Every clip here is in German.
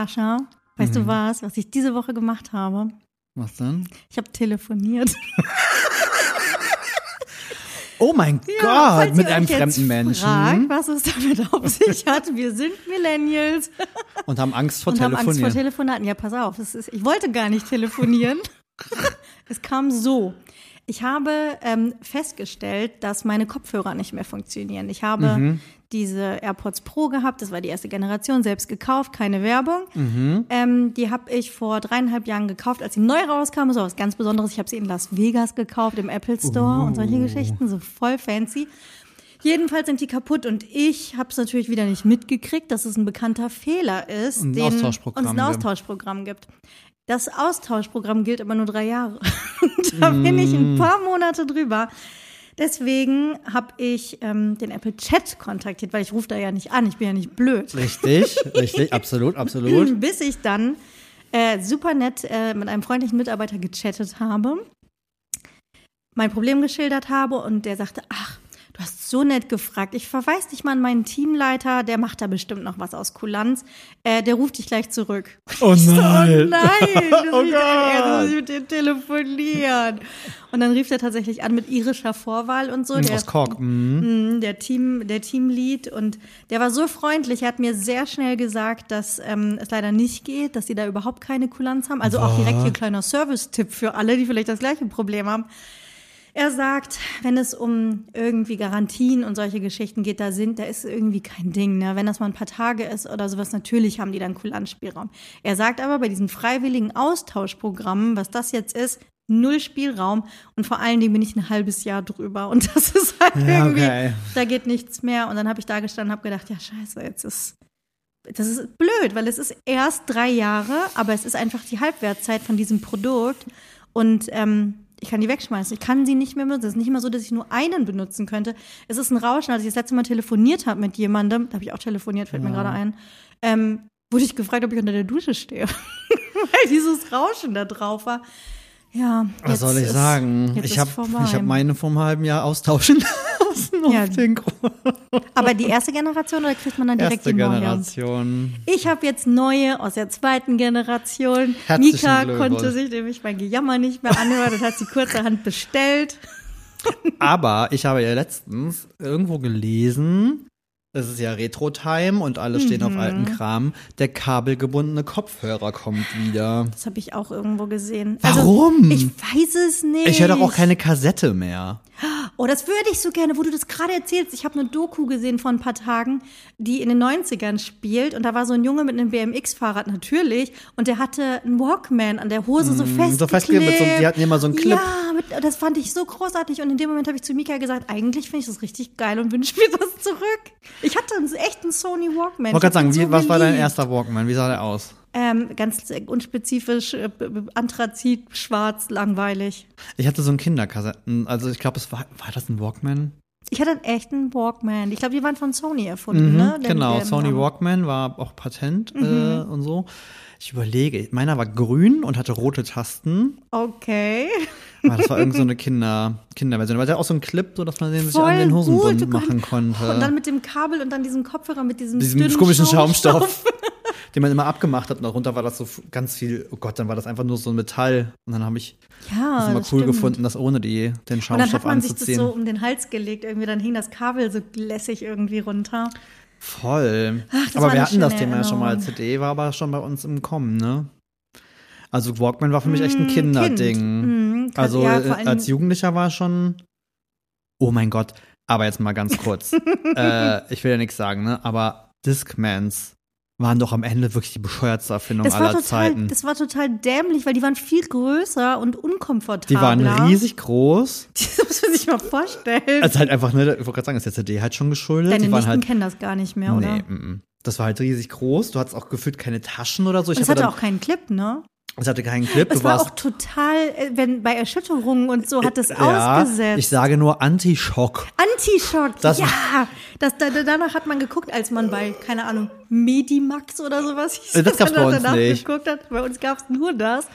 Sascha, weißt du was, was ich diese Woche gemacht habe? Was denn? Ich habe telefoniert. Oh mein Ja, Gott, mit einem fremden Menschen. Fragt, was es damit auf sich hat. Wir sind Millennials Und haben Angst vor und haben Telefonieren. Angst vor Telefonaten. Ja, pass auf, ist, ich wollte gar nicht telefonieren. es kam so. Ich habe ähm, festgestellt, dass meine Kopfhörer nicht mehr funktionieren. Ich habe Mhm. Diese AirPods Pro gehabt, das war die erste Generation, selbst gekauft, keine Werbung. Mhm. Ähm, die habe ich vor dreieinhalb Jahren gekauft, als sie neu rauskam. So was ganz Besonderes. Ich habe sie in Las Vegas gekauft, im Apple Store und Uh. solche Geschichten, so voll fancy. Jedenfalls sind die kaputt und ich habe es natürlich wieder nicht mitgekriegt, dass es ein bekannter Fehler ist, Ein den Austauschprogramm uns ein. Austauschprogramm gibt. Das Austauschprogramm gilt aber nur drei Jahre. Und da bin ich ein paar Monate drüber. Deswegen habe ich ähm, den Apple Chat kontaktiert, weil ich rufe da ja nicht an, ich bin ja nicht blöd. Richtig, richtig, absolut, absolut. Bis ich dann äh, super nett äh, mit einem freundlichen Mitarbeiter gechattet habe, mein Problem geschildert habe und der sagte, ach, du hast so nett gefragt. Ich verweise dich mal an meinen Teamleiter, der macht da bestimmt noch was aus Kulanz. Äh, der ruft dich gleich zurück. Oh Ich so, nein. oh nein, das Oh Gott. muss ich mit dem telefonieren. Und dann rief er tatsächlich an mit irischer Vorwahl und so. Der, Aus Kork. Mhm. Mhm, der Team, der Teamlead und der war so freundlich. Er hat mir sehr schnell gesagt, dass ähm, es leider nicht geht, dass sie da überhaupt keine Kulanz haben. Also auch direkt hier kleiner Service-Tipp für alle, die vielleicht das gleiche Problem haben. Er sagt, wenn es um irgendwie Garantien und solche Geschichten geht, da sind, da ist irgendwie kein Ding. Ne? Wenn das mal ein paar Tage ist oder sowas, natürlich haben die dann Kulanzspielraum. Er sagt aber bei diesen freiwilligen Austauschprogrammen, was das jetzt ist, null Spielraum und vor allen Dingen bin ich ein halbes Jahr drüber und das ist halt Ja, irgendwie, okay. da geht nichts mehr. Und dann habe ich da gestanden und habe gedacht, ja scheiße, jetzt ist das ist blöd, weil es ist erst drei Jahre, aber es ist einfach die Halbwertszeit von diesem Produkt und ähm, ich kann die wegschmeißen. Ich kann sie nicht mehr benutzen. Es ist nicht immer so, dass ich nur einen benutzen könnte. Es ist ein Rauschen. Als ich das letzte Mal telefoniert habe mit jemandem, da habe ich auch telefoniert, fällt mir gerade ein, ähm, wurde ich gefragt, ob ich unter der Dusche stehe. Weil dieses Rauschen da drauf war. Ja. Was soll ich ist- sagen? Ich habe hab meine vor einem halben Jahr austauschen lassen Ja. auf den Grund. Aber die erste Generation oder kriegt man dann direkt Erste die neue? Generation. Ich habe jetzt neue aus der zweiten Generation. Herzlichen Mika Glückwunsch. konnte sich nämlich mein Gejammer nicht mehr anhören. Das hat sie kurzerhand bestellt. Aber ich habe ja letztens irgendwo gelesen, es ist ja Retro-Time und alle stehen Mhm. auf alten Kram. Der kabelgebundene Kopfhörer kommt wieder. Das habe ich auch irgendwo gesehen. Warum? Also, ich weiß es nicht. Ich höre doch auch keine Kassette mehr. Oh, das würde ich so gerne, wo du das gerade erzählst. Ich habe eine Doku gesehen vor ein paar Tagen, die in den 90ern spielt. Und da war so ein Junge mit einem BMX-Fahrrad natürlich. Und der hatte einen Walkman an der Hose so festgeklebt. Mm, so festgeklebt mit so- die hatten immer so einen Clip. Ja, mit, das fand ich so großartig. Und in dem Moment habe ich zu Mika gesagt, eigentlich finde ich das richtig geil und wünsche mir das zurück. Ich hatte einen echten Sony Walkman. Ich wollte gerade sagen, hab wie, den was so war dein erster Walkman? Wie sah der aus? Ähm, ganz unspezifisch, äh, Anthrazit, schwarz, langweilig. Ich hatte so einen Kinderkassetten, also ich glaube, es war, war das ein Walkman? Ich hatte einen echten Walkman. Ich glaube, die waren von Sony erfunden, ne? Der- genau, der- Sony Walkman war auch Patent äh, und so. Ich überlege, meiner war grün und hatte rote Tasten. Okay. Ah, Das war irgend so eine Kinder, Kinderversion. Weil der auch so ein Clip, so dass man den sich an den Hosenbund gut. machen konnte. Und dann mit dem Kabel und dann diesem Kopfhörer mit diesem, Diesem komischen Schaumstoff, den man immer abgemacht hat. Und darunter war das so ganz viel, oh Gott, dann war das einfach nur so ein Metall. Und dann habe ich Ja, das immer cool stimmt. gefunden, das ohne die, den Und dann Schaumstoff hat man sich das anzuziehen. so um den Hals gelegt, irgendwie, dann hing das Kabel so lässig irgendwie runter. Voll. Ach, aber wir hatten das Thema ja schon mal. CD war aber schon bei uns im Kommen, ne? Also Walkman war für mich echt ein Mm, Kinderding. Kind. Mm, Also ja, als Jugendlicher war schon. Oh mein Gott. Aber jetzt mal ganz kurz. äh, ich will ja nichts sagen, ne? Aber Discmans waren doch am Ende wirklich die bescheuertste Erfindung Das aller total, Zeiten. das war total dämlich, weil die waren viel größer und unkomfortabler. Die waren riesig groß. Das muss man sich mal vorstellen. Also halt einfach, ne, ich wollte gerade sagen, ist der CD halt schon geschuldet. Deine die Nichten halt. kennen das gar nicht mehr, oder? Nee, mm, mm. das war halt riesig groß. Du hattest auch gefühlt keine Taschen oder so. Ich hatte hatte dann, auch keinen Clip, ne? Es hatte keinen Clip. Es war auch total, äh, wenn bei Erschütterungen und so hat es ja, ausgesetzt. ich sage nur Anti-Schock. Antischock, Das- ja. Das, da, danach hat man geguckt, als man bei, keine Ahnung, Medimax oder sowas hieß. Äh, das gab's bei dann uns nicht. Geguckt hat. Bei uns gab es nur das.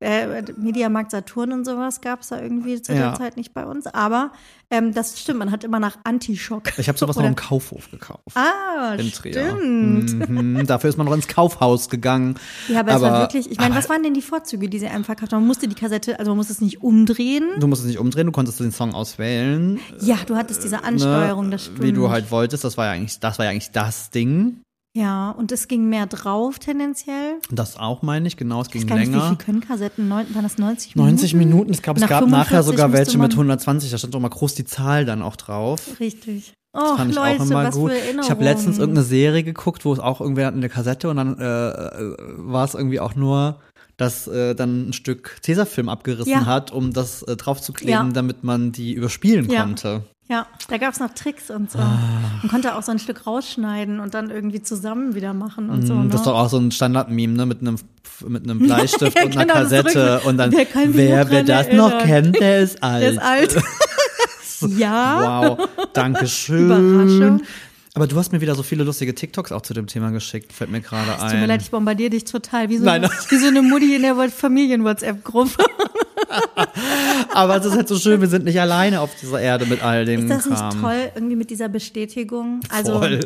Äh, Mediamarkt Saturn und sowas gab es da irgendwie zu Ja. der Zeit nicht bei uns. Aber ähm, das stimmt, man hat immer nach Antischock. Ich habe sowas noch im Kaufhof gekauft. Ah, in Trier. stimmt. Mhm, dafür ist man noch ins Kaufhaus gegangen. Ja, aber, es war Aber- wirklich, ich meine, was waren denn die Vorzüge, die sie einem verkauft haben? Man musste die Kassette, also man musste es nicht umdrehen. Du musst es nicht umdrehen, du konntest den Song auswählen. Ja, du hattest diese Ansteuerung, das stimmt. Ne, Wie du halt wolltest, das war ja eigentlich, das war ja eigentlich das Ding. Ja, und es ging mehr drauf tendenziell. Das auch meine ich, genau, es Ich ging weiß gar nicht, wie länger. viel können Kassetten? Neun, waren das 90 Minuten? 90 Minuten, es gab, es gab nachher 45 sogar welche mit man- 120, da stand doch mal groß die Zahl dann auch drauf. Richtig. Das Oh, fand ich Leute, auch immer was gut. Ich habe letztens irgendeine Serie geguckt, wo es auch irgendwer hat eine Kassette und dann äh, äh, war es irgendwie auch nur, dass äh, dann ein Stück Tesafilm abgerissen Ja. hat, um das äh, draufzukleben, Ja. damit man die überspielen Ja. konnte. Ja, da gab's noch Tricks und so. Ah. Man konnte auch so ein Stück rausschneiden und dann irgendwie zusammen wieder machen und so. Mm, Ne? Das ist doch auch so ein Standard-Meme, ne? Mit einem, mit einem Bleistift Ja, und einer genau, Kassette. Und dann, Wer wer, noch wer das noch erinnern? kennt, der ist alt. Der ist alt. ja. Wow, danke schön. Überraschung. Aber du hast mir wieder so viele lustige TikToks auch zu dem Thema geschickt, fällt mir gerade Es ein. tut mir leid, ich bombardiere dich total. Wie so, Nein. eine, wie so eine Mutti in der Familien-WhatsApp-Gruppe. Aber es ist halt so schön, wir sind nicht alleine auf dieser Erde mit all dem Ist das Kram. nicht toll, irgendwie mit dieser Bestätigung? Also, Voll.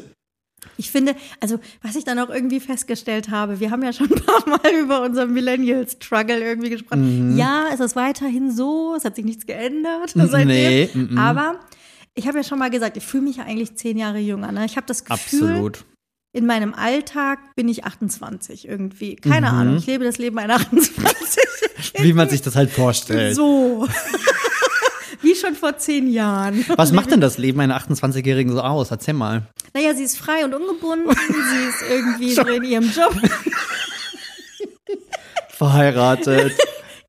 ich finde, also, was ich dann auch irgendwie festgestellt habe, wir haben ja schon ein paar Mal über unseren Millennial-Struggle irgendwie gesprochen. Ja, es ist weiterhin so, es hat sich nichts geändert seitdem. Nee, mhm. Aber ich habe ja schon mal gesagt, ich fühle mich ja eigentlich zehn Jahre jünger. Ne? Ich habe das Gefühl, Absolut. in meinem Alltag bin ich 28 irgendwie. Keine Mhm. Ahnung, ich lebe das Leben einer 28. Wie man sich das halt vorstellt. so. Wie schon vor zehn Jahren. Was macht denn das Leben einer 28-Jährigen so aus? Erzähl mal. Naja, sie ist frei und ungebunden, sie ist irgendwie so in ihrem Job. Verheiratet.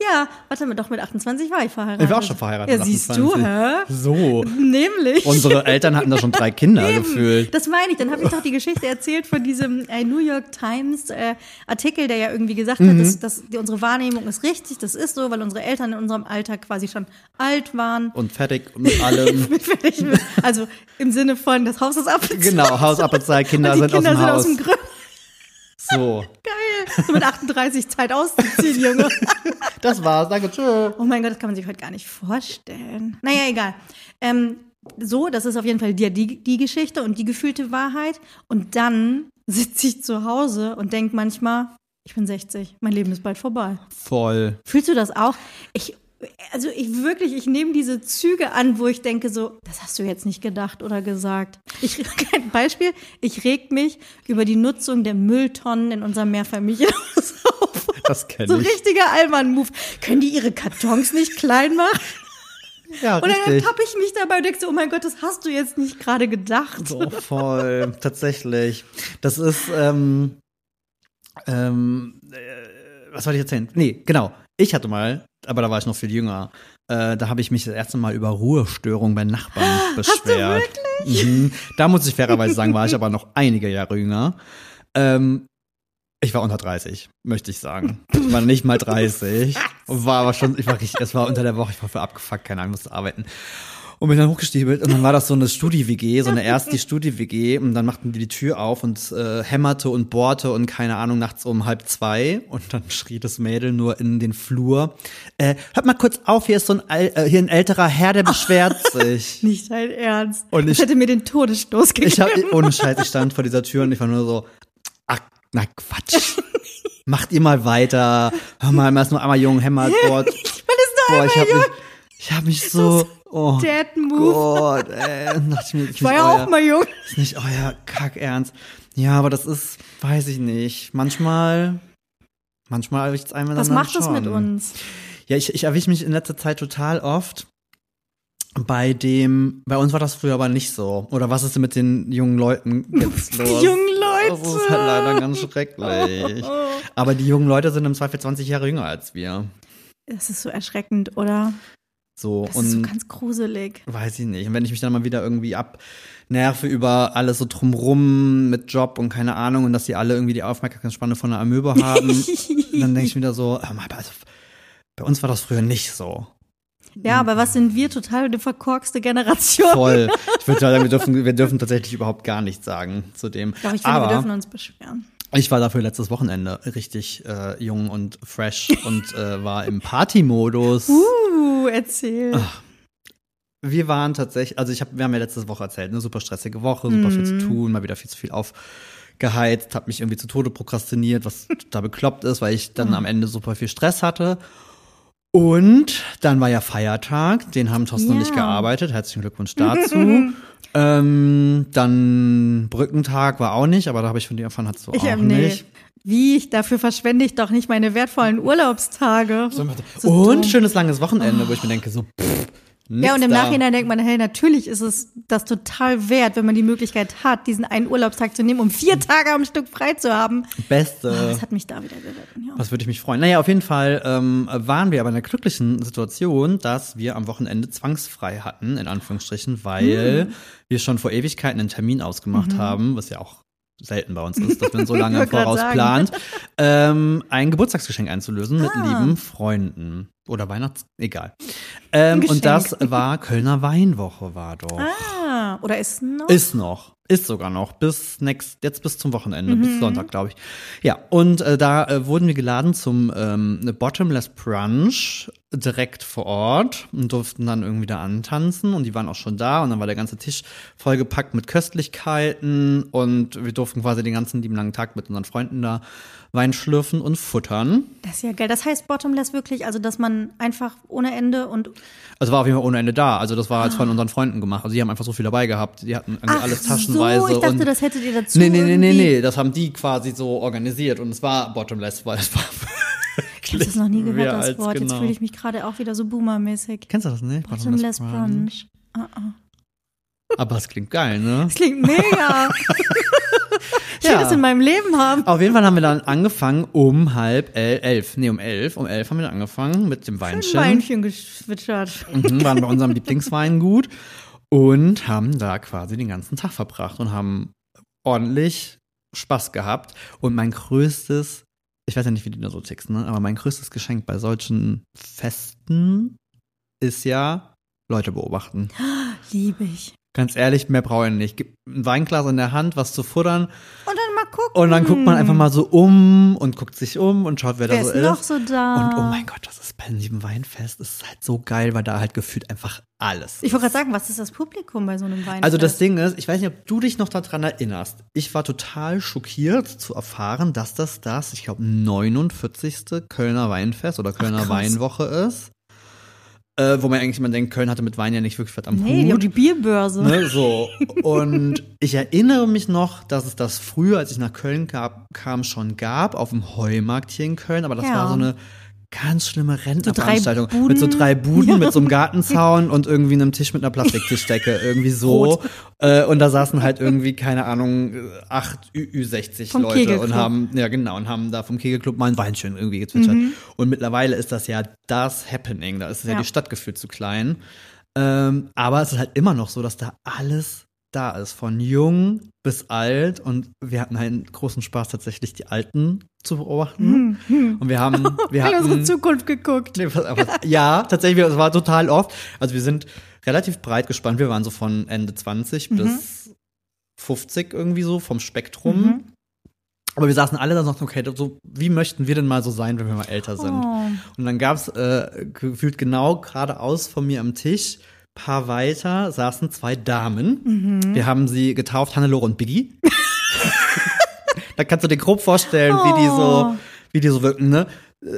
Ja, warte mal, doch mit 28 war ich verheiratet. Ich war auch schon verheiratet Ja, siehst 28. du, hä? So. Nämlich. Unsere Eltern hatten da schon drei Kinder Eben. gefühlt. Das meine ich. Dann habe ich doch die Geschichte erzählt von diesem äh, New York Times äh, Artikel, der ja irgendwie gesagt Mhm. hat, dass, dass die, unsere Wahrnehmung ist richtig, das ist so, weil unsere Eltern in unserem Alter quasi schon alt waren. Und fertig mit allem. Fertig mit- also im Sinne von, das Haus ist abgezahlt. genau, Hausabzeit, Kinder Und die sind Kinder aus dem sind Haus. aus dem Grün. so. So mit 38 Zeit auszuziehen, Junge. Das war's. Danke, tschö. Oh mein Gott, das kann man sich heute gar nicht vorstellen. Naja, egal. Ähm, so, das ist auf jeden Fall die, die, die Geschichte und die gefühlte Wahrheit. Und dann sitze ich zu Hause und denke manchmal, ich bin 60, mein Leben ist bald vorbei. Voll. Fühlst du das auch? Ich, also ich wirklich, ich nehme diese Züge an, wo ich denke so, das hast du jetzt nicht gedacht oder gesagt. Ich, ein Beispiel, ich reg mich über die Nutzung der Mülltonnen in unserem Mehrfamilienhaus auf. Das kenne So ich. richtiger Allmann-Move. Können die ihre Kartons nicht klein machen? Ja, Und dann richtig. tappe ich mich dabei und denke so, oh mein Gott, das hast du jetzt nicht gerade gedacht. So voll, tatsächlich. Das ist, ähm, ähm, äh, was wollte ich erzählen? Nee, genau. Ich hatte mal, aber da war ich noch viel jünger, äh, da habe ich mich das erste Mal über Ruhestörung bei Nachbarn beschwert. Mhm. Da muss ich fairerweise sagen, war ich aber noch einige Jahre jünger. Ähm, ich war unter 30, möchte ich sagen. Ich war nicht mal 30. War aber schon, ich war richtig, es war unter der Woche, ich war für abgefuckt, keine Ahnung, musste arbeiten. Und bin dann hochgestiebelt und dann war das so eine Studi-WG, so eine erste Studi-WG und dann machten die die Tür auf und äh, hämmerte und bohrte und keine Ahnung, nachts um halb zwei und dann schrie das Mädel nur in den Flur, äh, hört mal kurz auf, hier ist so ein, Al äh, hier ein älterer Herr, der beschwert sich. Nicht dein Ernst. Und ich ich- hätte mir den Todesstoß gegeben. Ich hab, ohne Scheiß, ich stand vor dieser Tür und ich war nur so, ach, na Quatsch. Macht ihr mal weiter. Hör mal, erst nur einmal jung, hämmert, Gott. Weil es Boah, nur ich einmal hab jung. mich, ich hab mich so, oh Dad Move. Gott, ey. Dachte ich mir, Ich war ja auch mal jung. Ist nicht euer Kackernst. Ja, aber das ist, weiß ich nicht. Manchmal, manchmal erwischt es einmal Was macht das schon. mit uns? Ja, ich, ich erwische mich in letzter Zeit total oft bei dem, bei uns war das früher aber nicht so. Oder was ist denn mit den jungen Leuten jetzt los? Die jungen Leute. Das ist halt leider ganz schrecklich. Aber die jungen Leute sind im Zweifel 20 Jahre jünger als wir. Das ist so erschreckend, oder? So, Das ist so und ganz gruselig. weiß ich nicht. Und wenn ich mich dann mal wieder irgendwie abnerve über alles so drumrum mit Job und keine Ahnung und dass die alle irgendwie die Aufmerksamkeitsspanne von einer Amöbe haben, dann denke ich wieder so, also, bei uns war das früher nicht so. Ja, aber was sind wir? Total eine verkorkste Generation. Voll. Ich würde sagen, wir dürfen, wir dürfen tatsächlich überhaupt gar nichts sagen zu dem. Doch, ich finde, Aber wir dürfen uns beschweren. Ich war dafür letztes Wochenende richtig äh, jung und fresh und äh, war im Party-Modus. Uh, erzähl. Wir waren tatsächlich, also ich hab, wir haben ja letzte Woche erzählt, eine super stressige Woche, super viel zu tun, mal wieder viel zu viel aufgeheizt, hab mich irgendwie zu Tode prokrastiniert, was total bekloppt ist, weil ich dann am Ende super viel Stress hatte. Und dann war ja Feiertag, den haben Thorsten und ich Ja. gearbeitet. Herzlichen Glückwunsch dazu. ähm, dann Brückentag war auch nicht, aber da habe ich von dir erfahren, hast du Ich auch ähm, nee. nicht. Wie, ich, dafür verschwende ich doch nicht meine wertvollen Urlaubstage. So und dumm. schönes langes Wochenende, wo ich mir denke, so, pff, nix Ja, und im da. Nachhinein denkt man, hey, natürlich ist es das total wert, wenn man die Möglichkeit hat, diesen einen Urlaubstag zu nehmen, um vier Tage am Stück frei zu haben. Beste. Das hat mich da wieder geritten. Ja. Was würde ich mich freuen? Naja, auf jeden Fall ähm, waren wir aber in der glücklichen Situation, dass wir am Wochenende zwangsfrei hatten, in Anführungsstrichen, weil Hm. wir schon vor Ewigkeiten einen Termin ausgemacht haben, was ja auch selten bei uns ist, dass man so lange Mhm. Im Voraus plant, ähm, ein Geburtstagsgeschenk einzulösen mit Ah. lieben Freunden. Oder Weihnachts... Egal. Ähm, und das war Kölner Weinwoche, war doch. Ah, oder ist noch? Ist noch. Ist sogar noch. Bis next, jetzt bis zum Wochenende, Mhm. bis Sonntag, glaube ich. Ja, und äh, da äh, wurden wir geladen zum ähm, Bottomless Brunch direkt vor Ort und durften dann irgendwie da antanzen und die waren auch schon da und dann war der ganze Tisch vollgepackt mit Köstlichkeiten und wir durften quasi den ganzen lieben langen Tag mit unseren Freunden da Wein schlürfen und futtern. Das ist ja geil. Das heißt Bottomless wirklich, also dass man einfach ohne Ende und Also war auf jeden Fall ohne Ende da. Also das war jetzt von unseren Freunden gemacht. Also die haben einfach so viel dabei gehabt. Die hatten irgendwie Ach alles taschenweise. so, ich dachte, und das hättet ihr dazu Nee, nee, nee, nee, nee, das haben die quasi so organisiert und es war bottomless, weil es war Ich habe das noch nie gehört, das Wort. Jetzt genau. fühle ich mich gerade auch wieder so boomermäßig. Kennst du das nicht? Bottomless Brunch. Ah, ah. Aber es klingt geil, ne? Das klingt mega. ich will Ja. das in meinem Leben haben. Auf jeden Fall haben wir dann angefangen um halb el elf, nee, um elf, um elf haben wir dann angefangen mit dem Ein Weinchen. Weinchen geschwitschert. Mhm, waren bei unserem Lieblingsweingut und haben da quasi den ganzen Tag verbracht und haben ordentlich Spaß gehabt. Und mein größtes, ich weiß ja nicht, wie du da so tickst, ne? aber mein größtes Geschenk bei solchen Festen ist ja Leute beobachten. Liebe ich. Ganz ehrlich, mehr brauche ich nicht. Gib ein Weinglas in der Hand, was zu futtern Und dann mal gucken. und dann guckt man einfach mal so um und guckt sich um und schaut, wer, Wer da so ist ist. noch so da? Und oh mein Gott, das ist beim lieben Weinfest, das ist halt so geil, weil da halt gefühlt einfach alles. Ich wollte gerade sagen, was ist das Publikum bei so einem Weinfest? Also das Ding ist, ich weiß nicht, ob du dich noch daran erinnerst. Ich war total schockiert zu erfahren, dass das das, ich glaube, 49. Kölner Weinfest oder Kölner krass. Weinwoche ist. Äh, wo man eigentlich immer denkt, Köln hatte mit Wein ja nicht wirklich was am Nee, die haben Hut. die Bierbörse. Ne, so. Und ich erinnere mich noch, dass es das früher, als ich nach Köln gab, kam, schon gab, auf dem Heumarkt hier in Köln, aber das Ja. war so eine ganz schlimme Rentnerveranstaltung. Buden. mit so drei Buden, Ja. mit so einem Gartenzaun und irgendwie einem Tisch mit einer Plastiktischdecke, irgendwie so. Äh, und da saßen halt irgendwie, keine Ahnung, acht Ü Ü60 Vom Leute Kegelclub. und haben, ja genau, und haben da vom Kegelclub mal ein Weinchen irgendwie gezwitschert. Mhm. Und mittlerweile ist das ja das Happening, da ist ja, Ja. die Stadt gefühlt zu klein. Ähm, aber es ist halt immer noch so, dass da alles da ist, von jung bis alt. Und wir hatten einen großen Spaß, tatsächlich die Alten zu beobachten. Und wir haben, wir in unsere Zukunft geguckt. Nee, pass- ja, tatsächlich, es war total oft. Also wir sind relativ breit gespannt. Wir waren so von Ende 20 bis 50 irgendwie so vom Spektrum. Mhm. Aber wir saßen alle da und sagten, okay, so, wie möchten wir denn mal so sein, wenn wir mal älter sind? Oh. Und dann gab's äh, gefühlt genau geradeaus von mir am Tisch, paar weiter, saßen zwei Damen. Mhm. Wir haben sie getauft, Hannelore und Biggie. da kannst du dir grob vorstellen, wie die Oh. so, wie die so wirken, ne?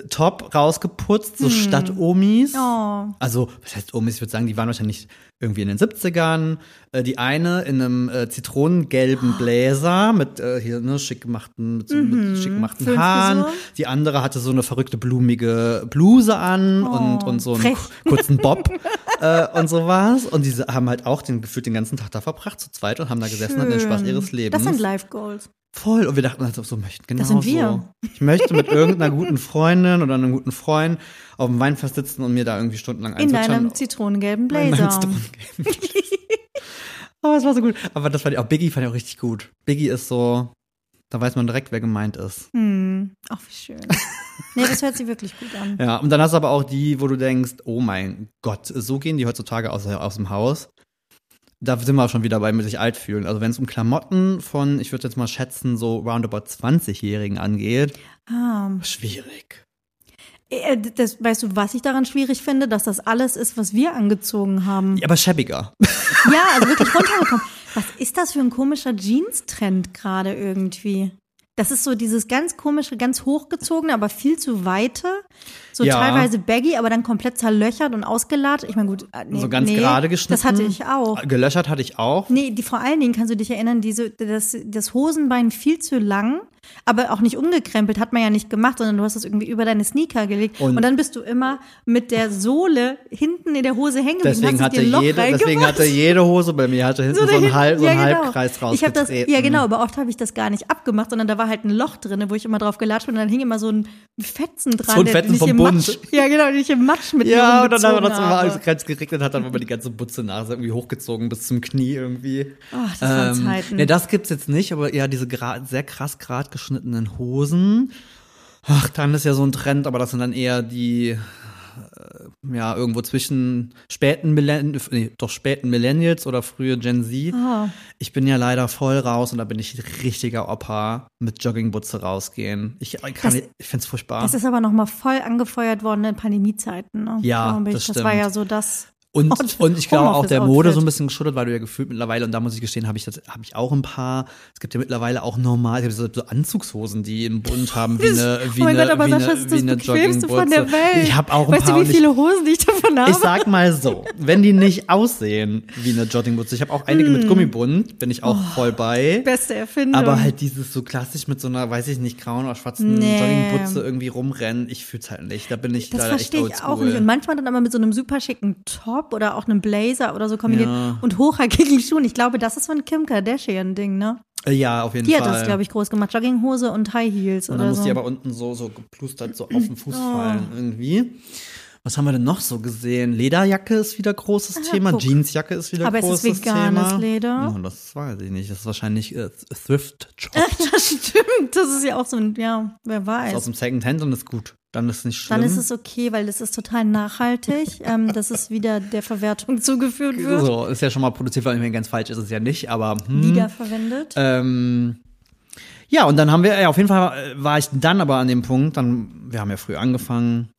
Top rausgeputzt, so Stadt-Omis. Oh. Also, was heißt Omis? Ich würde sagen, die waren wahrscheinlich irgendwie in den 70ern. Äh, die eine in einem äh, zitronengelben Bläser mit äh, hier ne, schick gemachten, mit, so, mit schick gemachten. Haaren. Die andere hatte so eine verrückte blumige Bluse an und, und so einen frech. kurzen Bob und sowas. Und diese haben halt auch den, gefühlt den ganzen Tag da verbracht, zu zweit und haben da gesessen und hatten den Spaß Schön. ihres Lebens. Das sind Life Goals. Voll. Und wir dachten halt so, so möchten genau Das sind wir. so. Ich möchte mit irgendeiner guten Freundin oder einem guten Freund auf dem Weinfest sitzen und mir da irgendwie stundenlang In deinem zitronengelben Blazer. Zitronengelben Aber es war so gut. Aber das fand ich auch, Biggie fand ich auch richtig gut. Biggie ist so, da weiß man direkt, wer gemeint ist. Hm. Ach, wie schön. nee, das hört sich wirklich gut an. Ja, und dann hast du aber auch die, wo du denkst, oh mein Gott, so gehen die heutzutage aus, aus dem Haus. Da sind wir schon wieder bei mit sich alt fühlen. Also wenn es um Klamotten von, ich würde jetzt mal schätzen, so roundabout 20-Jährigen angeht, Ah. schwierig. Äh, Das, weißt du, was ich daran schwierig finde? Dass das alles ist, was wir angezogen haben. Ja, aber schäbiger. Ja, also wirklich runtergekommen. Was ist das für ein komischer Jeans-Trend gerade irgendwie? Das ist so dieses ganz komische, ganz hochgezogene, aber viel zu weite. So Ja. teilweise baggy, aber dann komplett zerlöchert und ausgelatscht. Ich meine, gut, äh, nee, so ganz nee, gerade geschnitten. Das hatte ich auch. Gelöchert hatte ich auch. Nee, die, vor allen Dingen kannst du dich erinnern, diese, das, das Hosenbein viel zu lang, aber auch nicht umgekrempelt, hat man ja nicht gemacht, sondern du hast das irgendwie über deine Sneaker gelegt. Und, Und- dann bist du immer mit der Sohle hinten in der Hose hängen geblieben, Deswegen hatte, jede, deswegen hatte jede Hose bei mir hatte hinten so, dahin- einen, Halb, so ja, einen genau. Halbkreis Ich habe das, rausgetreten. ja genau, aber oft habe ich das gar nicht abgemacht, sondern da war halt ein Loch drin, wo ich immer drauf gelatscht bin und dann hing immer so ein Fetzen dran, So ein Fetzen vom Bund. Matsch, ja genau, den ich im Matsch mit Ja, und dann haben wir das umgezogen immer, als habe. es geregnet hat, dann war die ganze Butze nach, irgendwie hochgezogen bis zum Knie irgendwie. Ach, das waren Zeiten. Ja, das gibt's jetzt nicht, aber eher diese sehr krass grad geschnittenen Hosen. Ach, dann ist ja so ein Trend, aber das sind dann eher die, äh, ja, irgendwo zwischen späten Millennials, nee, doch späten Millennials oder frühe Gen Z. Ah. Ich bin ja leider voll raus und da bin ich richtiger Opa mit Joggingbutze rausgehen. Ich, kann, Das- ich find's furchtbar. Das ist aber nochmal voll angefeuert worden in Pandemiezeiten. Ne? Ja, das Das war stimmt. ja so das. Und, Out- und ich glaube auch der. Mode so ein bisschen geschuldet, weil du ja gefühlt mittlerweile, und da muss ich gestehen, habe ich das, habe ich auch ein paar. Es gibt ja mittlerweile auch normal, so, so Anzugshosen, die im Bund haben, wie Das- eine, wie oh mein eine, Gott, aber wie Sascha, eine, das wie das eine von der. Welt. Ich habe auch ein weißt paar. du, und wie viele Hosen ich davon habe? ich sag mal so, wenn die nicht aussehen wie eine Joggingbutze, ich habe auch einige Mm. mit Gummibund, bin ich auch Oh. voll bei. Beste Erfindung. Aber halt dieses so klassisch mit so einer, weiß ich nicht, grauen oder schwarzen Nee. Joggingbutze irgendwie rumrennen, ich fühl's halt nicht. Da bin ich Das leider echt verstehe ich auch oldschool. nicht. Und manchmal dann aber mit so einem super schicken Top oder auch einem Blazer oder so kombiniert Ja. und hochhackigen Schuhen. Ich glaube, das ist so ein Kim Kardashian-Ding, ne? Äh, Ja, auf jeden Die Fall. hat das, glaube ich, groß gemacht. Jogginghose und High Heels Und dann oder muss so. die aber unten so, so geplustert so auf den Fuß fallen irgendwie. Was haben wir denn noch so gesehen? Lederjacke ist wieder großes Thema. guck. Jeansjacke ist wieder Aber es großes ist veganes Thema. Leder. Oh, das weiß ich nicht. Das ist wahrscheinlich äh, Thrift Shop das stimmt. Das ist ja auch so ein, ja, wer aus weiß. dem Second Hand und ist gut. Dann ist nicht schlimm. Dann ist es okay, weil das ist total nachhaltig, ähm, dass es wieder der Verwertung zugeführt wird. so, ist ja schon mal produziert, weil ganz falsch ist es ja nicht, aber hm. Wiederverwendet. Ähm, ja, und dann haben wir, ja, auf jeden Fall war ich dann aber an dem Punkt, dann, wir haben ja früh angefangen,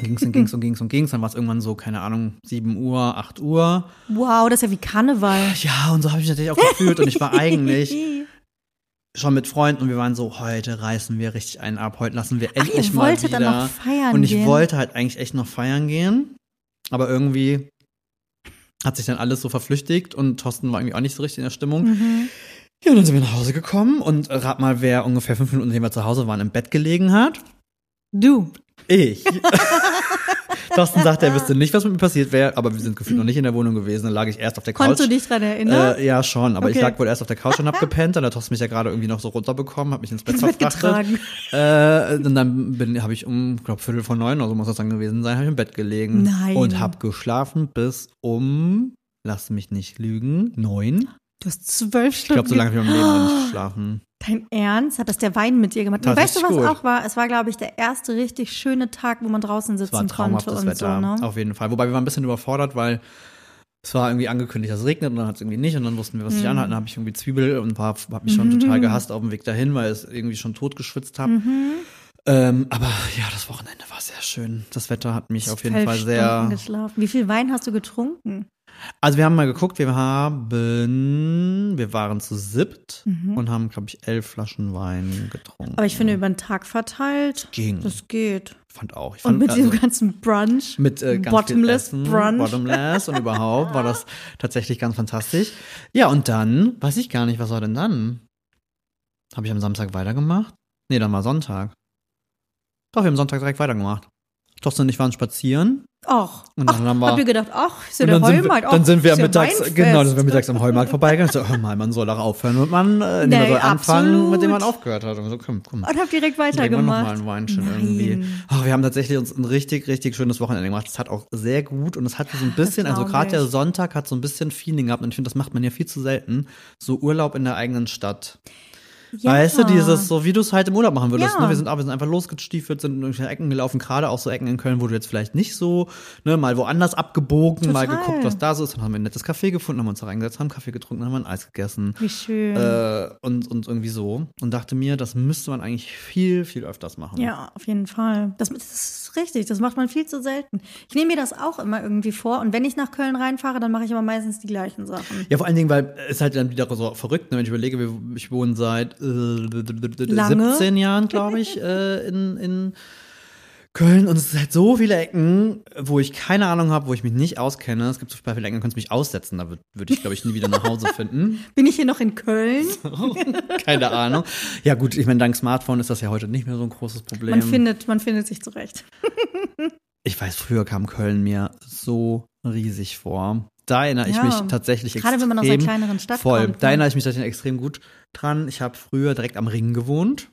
ging's und ging's und ging's und ging's, dann war es irgendwann so, keine Ahnung, 7 Uhr, 8 Uhr. Wow, das ist ja wie Karneval. Ja, und so habe ich mich natürlich auch gefühlt und ich war eigentlich schon mit Freunden und wir waren so, heute reißen wir richtig einen ab, heute lassen wir Ach, endlich ihr mal wieder. dann noch feiern und ich gehen. wollte halt eigentlich echt noch feiern gehen, aber irgendwie hat sich dann alles so verflüchtigt und Thorsten war irgendwie auch nicht so richtig in der Stimmung. Mhm. Ja, und dann sind wir nach Hause gekommen und rat mal, wer ungefähr fünf Minuten, nachdem wir zu Hause waren, im Bett gelegen hat. Du. Ich. Thorsten sagte, er wüsste nicht, was mit mir passiert wäre, aber wir sind gefühlt noch nicht in der Wohnung gewesen. Dann lag ich erst auf der Couch. Konntest du dich dran erinnern? Äh, ja, schon, aber ich Okay. lag wohl erst auf der Couch und hab gepennt. Dann hat Thorsten mich ja gerade irgendwie noch so runterbekommen, hat mich ins Bett verfrachtet. Äh, und dann bin, habe ich um, glaube Viertel vor neun oder so muss das dann gewesen sein, habe ich im Bett gelegen. Nein. Und hab geschlafen bis um, lass mich nicht lügen, neun. Du hast zwölf Ich Stunden. glaube, so lange habe ich in meinem Leben noch nicht geschlafen. Dein Ernst? Hat das der Wein mit dir gemacht? Und weißt du, was gut. auch war? Es war, glaube ich, der erste richtig schöne Tag, wo man draußen sitzen konnte und Wetter, so, ne? auf jeden Fall. Wobei wir waren ein bisschen überfordert, weil es war irgendwie angekündigt, dass es regnet und dann hat es irgendwie nicht und dann wussten wir, was Mhm. anhat. Dann habe ich irgendwie Zwiebel und war, hab mich schon total gehasst auf dem Weg dahin, weil es irgendwie schon tot geschwitzt habe. Mhm. Ähm, aber ja, das Wochenende war sehr schön. Das Wetter hat mich auf jeden Zwölf Fall Stunden sehr. geschlafen. Wie viel Wein hast du getrunken? Also wir haben mal geguckt, wir haben, wir waren zu siebt und haben, glaube ich, elf Flaschen Wein getrunken. Mhm. Aber ich finde, über den Tag verteilt, ging. das geht. fand auch. Ich Und fand, mit also, diesem ganzen Brunch. mit äh, ganz Bottomless Essen, Brunch. Bottomless und überhaupt war das tatsächlich ganz fantastisch. Ja, und dann, weiß ich gar nicht, was war denn dann? Habe ich am Samstag weitergemacht? Nee, dann war Sonntag. Doch, wir haben Sonntag direkt weitergemacht. Thorsten und ich waren spazieren. Och. Und dann ach, haben wir- habt ihr gedacht, ach, ist ja Und der sind, wir, Heumarkt. dann ach, sind wir ja mittags, Weinfest. genau, dann sind wir mittags am Heumarkt vorbeigegangen. So, hör mal, man soll doch aufhören, mit man, äh, indem man Nee, soll anfangen, absolut. mit dem man aufgehört hat. Und so, komm, komm. Und hab direkt wir noch mal weitergemacht. ein Weinchen irgendwie. Ach, wir haben tatsächlich uns ein richtig, richtig schönes Wochenende gemacht. Es hat auch sehr gut und es hatte so ein bisschen, also gerade der ich. Sonntag hat so ein bisschen Feeling gehabt und ich finde, das macht man ja viel zu selten. So Urlaub in der eigenen Stadt. Ja. Weißt du, dieses so, wie du es halt im Urlaub machen würdest. Ja. Ne? Wir sind wir sind einfach losgestiefelt, sind in irgendwelche Ecken gelaufen, gerade auch so Ecken in Köln, wo du jetzt vielleicht nicht so, ne, mal woanders abgebogen, mal Total. geguckt, was da so ist. Dann haben wir ein nettes Café gefunden, haben uns da reingesetzt, haben Kaffee getrunken, haben ein Eis gegessen. Wie schön. Äh, und, und irgendwie so. Und dachte mir, das müsste man eigentlich viel, viel öfters machen. Ja, auf jeden Fall. Das, das ist richtig. Das macht man viel zu selten. Ich nehme mir das auch immer irgendwie vor. Und wenn ich nach Köln reinfahre, dann mache ich aber meistens die gleichen Sachen. Ja, vor allen Dingen, weil es halt dann wieder so verrückt, ne? wenn ich überlege, ich wohne seit äh, Lange. 17 Jahren, glaube ich, äh, in, in Köln und es ist halt so viele Ecken, wo ich keine Ahnung habe, wo ich mich nicht auskenne. Es gibt so viele Ecken, da könntest du mich aussetzen, da würde würd ich, glaube ich, nie wieder nach Hause finden. Bin ich hier noch in Köln? Keine Ahnung. Ja gut, ich meine, dank Smartphone ist das ja heute nicht mehr so ein großes Problem. Man findet, man findet sich zurecht. ich weiß, früher kam Köln mir so riesig vor. Da erinnere ich Ja. mich tatsächlich Gerade extrem. wenn man aus einer kleineren Stadt voll. kommt, Da ne? erinnere ich mich tatsächlich extrem gut dran. Ich habe früher direkt am Ring gewohnt.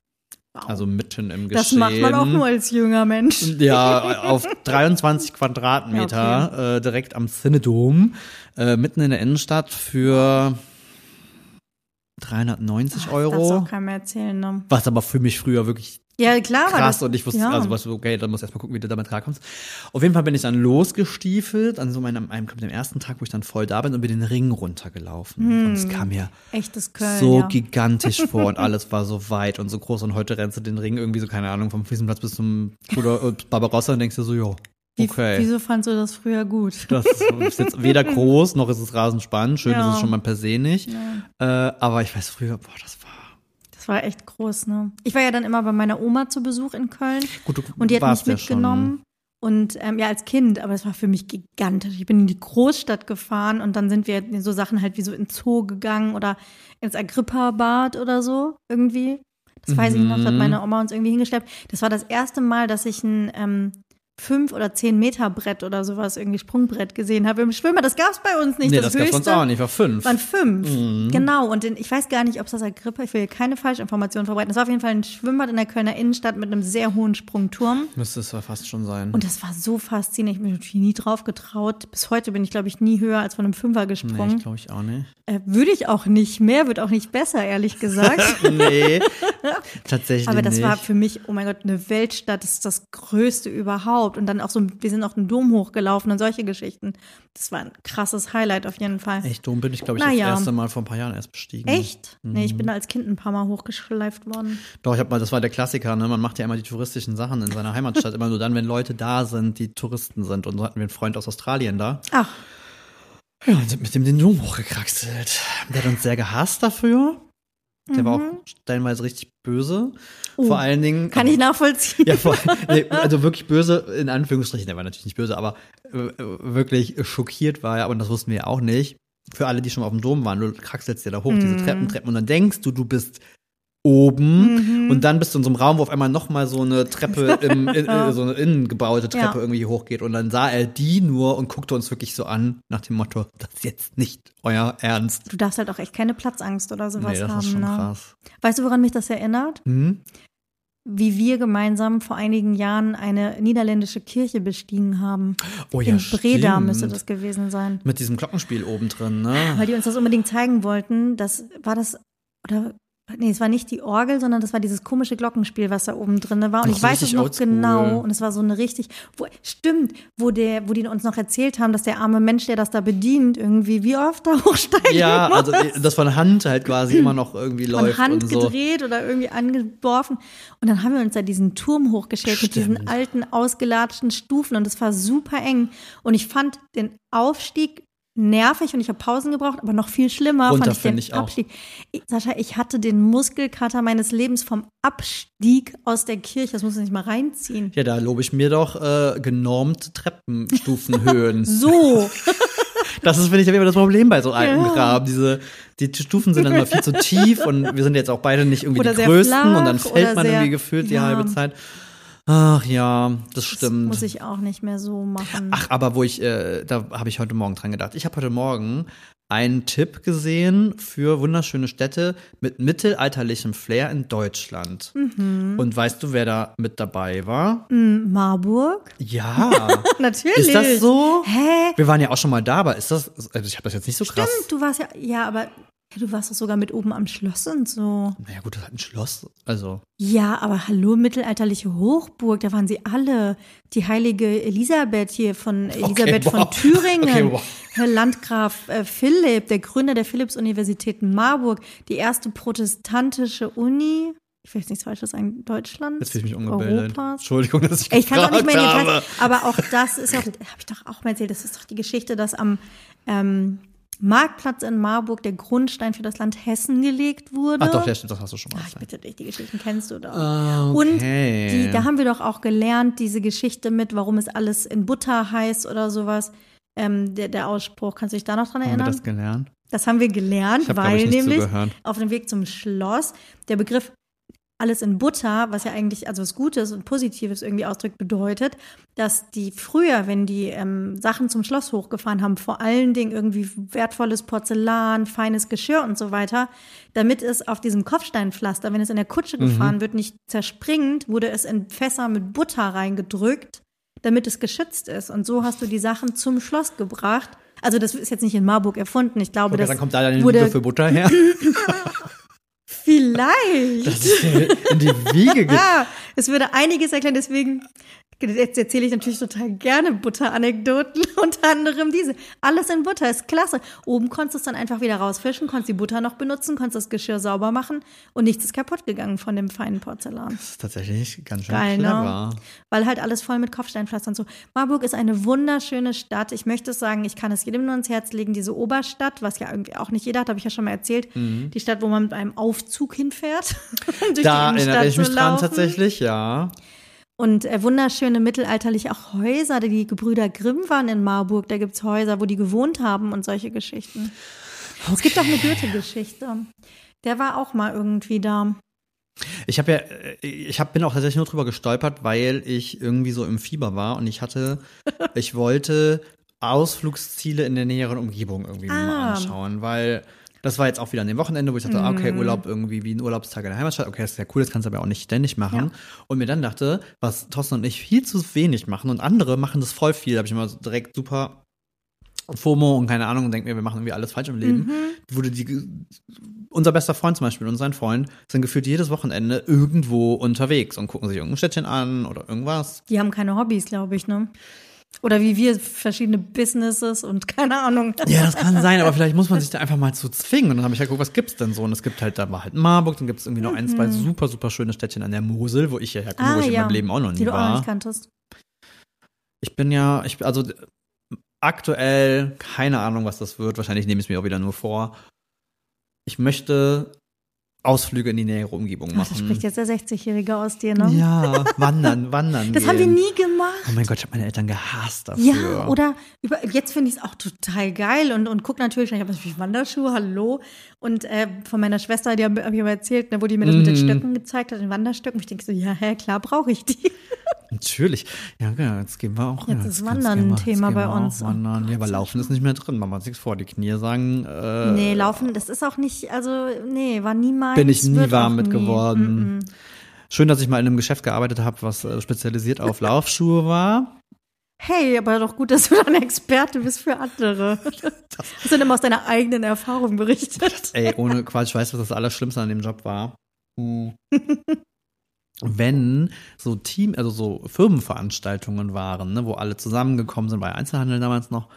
Wow. Also mitten im Geschehen. das macht man auch nur als junger Mensch. Ja, auf 23 Quadratmeter, äh, direkt am Cinedom, äh, mitten in der Innenstadt für 390 Darfst Euro. auch keinem erzählen, ne? Was aber für mich früher wirklich Ja, klar krass das. und ich wusste, ja. also was, okay, dann muss ich erstmal gucken, wie du damit klarkommst. Auf jeden Fall bin ich dann losgestiefelt, an so meinem, einem, dem ersten Tag, wo ich dann voll da bin und bin den Ring runtergelaufen. Und es kam mir Köln. so ja. gigantisch vor und alles war so weit und so groß und heute rennst du den Ring irgendwie so, keine Ahnung, vom Fliesenplatz bis zum Bruder, äh, Barbarossa und denkst dir so, jo, Wie, okay. Wieso fandst du das früher gut? Das ist jetzt weder groß, noch ist es rasend spannend. Schön Ja. ist es schon mal per se nicht. Äh, aber ich weiß früher, boah, das war. Das war echt groß, ne? Ich war ja dann immer bei meiner Oma zu Besuch in Köln Gut, du und die hat mich warst ja mitgenommen. Und ähm, ja, als Kind, aber es war für mich gigantisch. Ich bin in die Großstadt gefahren und dann sind wir in so Sachen halt wie so in Zoo gegangen oder ins Agrippa-Bad oder so irgendwie. Das weiß ich noch, das hat Mhm. meine Oma uns irgendwie hingeschleppt. Das war das erste Mal, dass ich ein ähm, fünf oder zehn Meter Brett oder sowas, irgendwie Sprungbrett gesehen habe im Schwimmer. Das gab's bei uns nicht. Nee, das das, gab's höchste sonst auch nicht, war fünf. waren fünf. Mhm. Genau. Und in, ich weiß gar nicht, ob es das Agrippa, ich will hier keine Falschinformationen verbreiten. Das war auf jeden Fall ein Schwimmbad in der Kölner Innenstadt mit einem sehr hohen Sprungturm. Müsste es ja fast schon sein. Und das war so faszinierend. Ich bin natürlich nie drauf getraut. Bis heute bin ich, glaube ich, nie höher als von einem Fünfer nee, gesprungen. ich glaube ich auch nicht. äh, würde ich auch nicht mehr, wird auch nicht besser, ehrlich gesagt. nee, tatsächlich Aber das nicht. war für mich, oh mein Gott, eine Weltstadt, das ist das Größte überhaupt. Und dann auch so, wir sind auch den Dom hochgelaufen und solche Geschichten. Das war ein krasses Highlight auf jeden Fall. Echt dumm bin ich, glaube ich, Naja. das erste Mal vor ein paar Jahren erst bestiegen. Echt? Nee, Mhm. ich bin da als Kind ein paar Mal hochgeschleift worden. Doch, ich habe mal, das war der Klassiker, ne? Man macht ja immer die touristischen Sachen in seiner Heimatstadt immer nur dann, wenn Leute da sind, die Touristen sind. Und so hatten wir einen Freund aus Australien da. Ach, Ja, und sind mit dem den Dom hochgekraxelt. Der hat uns sehr gehasst dafür. Der war auch stellenweise richtig böse. Mhm. Oh, vor allen Dingen. kann ich nachvollziehen. Ja, vor, nee, also wirklich böse, in Anführungsstrichen, der war natürlich nicht böse, aber äh, wirklich schockiert war er, und das wussten wir ja auch nicht. Für alle, die schon mal auf dem Dom waren, du kraxelst ja da hoch, diese Mhm. Treppen, Treppen, und dann denkst du, du bist oben und dann bist du in so einem Raum, wo auf einmal noch mal so eine Treppe, im, in, in, so eine innengebaute Treppe Ja. irgendwie hochgeht und dann sah er die nur und guckte uns wirklich so an, nach dem Motto, das ist jetzt nicht euer Ernst. Du darfst halt auch echt keine Platzangst oder sowas Nee, das haben. ist schon ne? krass. Weißt du, woran mich das erinnert? Hm? Wie wir gemeinsam vor einigen Jahren eine niederländische Kirche bestiegen haben. Oh ja, In Breda stimmt. müsste das gewesen sein. Mit diesem Glockenspiel oben drin, ne? Weil die uns das unbedingt zeigen wollten. Das war das, oder, nee, es war nicht die Orgel, sondern das war dieses komische Glockenspiel, was da oben drin war. Und Noch ich weiß es noch oldschool. genau. Und es war so eine richtig, wo, stimmt, wo der, wo die uns noch erzählt haben, dass der arme Mensch, der das da bedient, irgendwie wie oft da hochsteigen Ja, muss. also das von Hand halt quasi immer noch irgendwie von läuft Hand und so. gedreht oder irgendwie angeworfen. Und dann haben wir uns da diesen Turm hochgestellt mit diesen Stimmt. alten, ausgelatschten Stufen und es war super eng. Und ich fand den Aufstieg nervig und ich habe Pausen gebraucht, aber noch viel schlimmer Runter fand ich den ich. Abstieg. Ich, Sascha, ich hatte den Muskelkater meines Lebens vom Abstieg aus der Kirche. Das muss man sich mal reinziehen. Ja, da lobe ich mir doch äh, genormte Treppenstufenhöhen. So, Das ist, finde ich, immer das Problem bei so alten Ja. Graben. Diese, die Stufen sind dann immer viel zu tief und wir sind jetzt auch beide nicht irgendwie Oder die Größten und dann fällt man sehr- irgendwie gefühlt die ja. halbe Zeit. Ach ja, das das stimmt. muss ich auch nicht mehr so machen. Ach, aber wo ich, äh, da habe ich heute Morgen dran gedacht. Ich habe heute Morgen einen Tipp gesehen für wunderschöne Städte mit mittelalterlichem Flair in Deutschland. Mhm. Und weißt du, wer da mit dabei war? Hm, Marburg? Ja. Natürlich. ist das so? Hä? Wir waren ja auch schon mal da, aber ist das, also ich habe das jetzt nicht so krass. Stimmt, du warst ja, ja, aber Ja, du warst doch sogar mit oben am Schloss und so. Naja, gut, das hat ein Schloss. Also. Ja, aber hallo, mittelalterliche Hochburg, da waren sie alle. Die heilige Elisabeth hier von Elisabeth wow. von Thüringen, Okay, wow. Herr Landgraf äh, Philipp, der Gründer der Philipps-Universität Marburg, die erste protestantische Uni. Ich will jetzt nichts Falsches sagen, Deutschland. Jetzt fühle ich mich umgebildet. Europas. Entschuldigung, dass ich Ich kann auch nicht mehr in Details, aber auch das ist ja, habe ich doch auch mal erzählt, das ist doch die Geschichte, dass am ähm, Marktplatz in Marburg der Grundstein für das Land Hessen gelegt wurde. Ach doch, ja, stimmt, das hast du schon mal Ach, ich gesagt. bitte dich, die Geschichten kennst du doch. Ah, Und okay. die, da haben wir doch auch gelernt, diese Geschichte mit, warum es alles in Butter heißt oder sowas. Ähm, der, der Ausspruch, kannst du dich da noch dran Haben wir erinnern? das gelernt? Das haben wir gelernt, hab, weil nämlich auf dem Weg zum Schloss der Begriff alles in Butter, was ja eigentlich also was Gutes und Positives irgendwie ausdrückt, bedeutet, dass die früher, wenn die ähm, Sachen zum Schloss hochgefahren haben, vor allen Dingen irgendwie wertvolles Porzellan, feines Geschirr und so weiter, damit es auf diesem Kopfsteinpflaster, wenn es in der Kutsche gefahren wird, nicht zerspringt, wurde es in Fässer mit Butter reingedrückt, damit es geschützt ist. Und so hast du die Sachen zum Schloss gebracht. Also das ist jetzt nicht in Marburg erfunden. Ich glaube, das dann kommt da deine wurde Liebe für Butter her. vielleicht. Das ist in die Wiege ge Ah, es würde einiges erklären, deswegen jetzt erzähle ich natürlich total gerne Butter-Anekdoten, unter anderem diese. Alles in Butter ist klasse. Oben konntest du es dann einfach wieder rausfischen, konntest die Butter noch benutzen, konntest das Geschirr sauber machen und nichts ist kaputt gegangen von dem feinen Porzellan. Das ist tatsächlich ganz schön Geil, clever. ne? Weil halt alles voll mit Kopfsteinpflaster und so. Marburg ist eine wunderschöne Stadt. Ich möchte es sagen, ich kann es jedem nur ans Herz legen, diese Oberstadt, was ja irgendwie auch nicht jeder hat, habe ich ja schon mal erzählt. Die Stadt, wo man mit einem Aufzug hinfährt. um durch Da die erinnere ich mich dran tatsächlich, ja. Und äh, wunderschöne mittelalterliche auch Häuser. Die Gebrüder Grimm waren in Marburg. Da gibt's Häuser, wo die gewohnt haben und solche Geschichten. Es gibt auch eine Goethe-Geschichte. Der war auch mal irgendwie da. Ich habe ja, äh, ich hab, bin auch tatsächlich nur drüber gestolpert, weil ich irgendwie so im Fieber war und ich hatte, ich wollte Ausflugsziele in der näheren Umgebung irgendwie mir mal Ah. anschauen, weil das war jetzt auch wieder an dem Wochenende, wo ich dachte, ah, Mhm. okay, Urlaub irgendwie wie ein Urlaubstag in der Heimatstadt, okay, das ist ja cool, das kannst du aber auch nicht ständig machen. Und mir dann dachte, was Thorsten und ich viel zu wenig machen und andere machen das voll viel, da habe ich immer so direkt super FOMO und keine Ahnung und denke mir, wir machen irgendwie alles falsch im Leben. Wurde die, unser bester Freund zum Beispiel und sein Freund sind gefühlt jedes Wochenende irgendwo unterwegs und gucken sich irgendein Städtchen an oder irgendwas. Die haben keine Hobbys, glaube ich, ne? Oder wie wir verschiedene Businesses und keine Ahnung. Ja, das kann sein, aber vielleicht muss man sich da einfach mal zu zwingen. Und dann habe ich halt geguckt, was gibt's denn so? Und es gibt halt, da war halt Marburg, dann gibt es irgendwie noch ein, zwei super, super schöne Städtchen an der Mosel, wo ich ja herkomme, wo ich in meinem Leben auch noch Ah, die nie du auch war. nicht kanntest. Ich bin ja, ich also aktuell keine Ahnung, was das wird. Wahrscheinlich nehme ich es mir auch wieder nur vor. Ich möchte Ausflüge in die nähere Umgebung Ach, das machen. spricht jetzt der 60-Jährige aus dir, ne? Ja, wandern, wandern. Das gehen. haben wir nie gemacht. Oh mein Gott, ich habe meine Eltern gehasst dafür. Ja, oder über, jetzt finde ich es auch total geil und, und guck natürlich, ich habe natürlich Wanderschuhe, hallo. Und äh, von meiner Schwester, die habe hab ich aber erzählt, ne, wo die mir das mit den Mhm. Stöcken gezeigt hat, den Wanderstöcken. Ich denke so, ja, hä, klar brauche ich die. Natürlich. Ja, genau, jetzt gehen wir auch. Jetzt ja, ist Wandern ein Thema bei uns. Oh Wandern. ja, aber Laufen ist nicht mehr drin. Machen wir uns nichts vor. Die Knie sagen, äh, nee, laufen, das ist auch nicht, also, nee, war niemals. Bin ich nie warm mit nie. geworden. Mm -mm. Schön, dass ich mal in einem Geschäft gearbeitet habe, was äh, spezialisiert auf Laufschuhe war. Hey, aber doch gut, dass du dann Experte bist für andere. Hast du denn immer aus deiner eigenen Erfahrung berichtet? Ey, ohne Quatsch, ich weiß, was das Allerschlimmste an dem Job war. Hm. Wenn so Team, also so Firmenveranstaltungen waren, ne, wo alle zusammengekommen sind, bei Einzelhandel damals noch.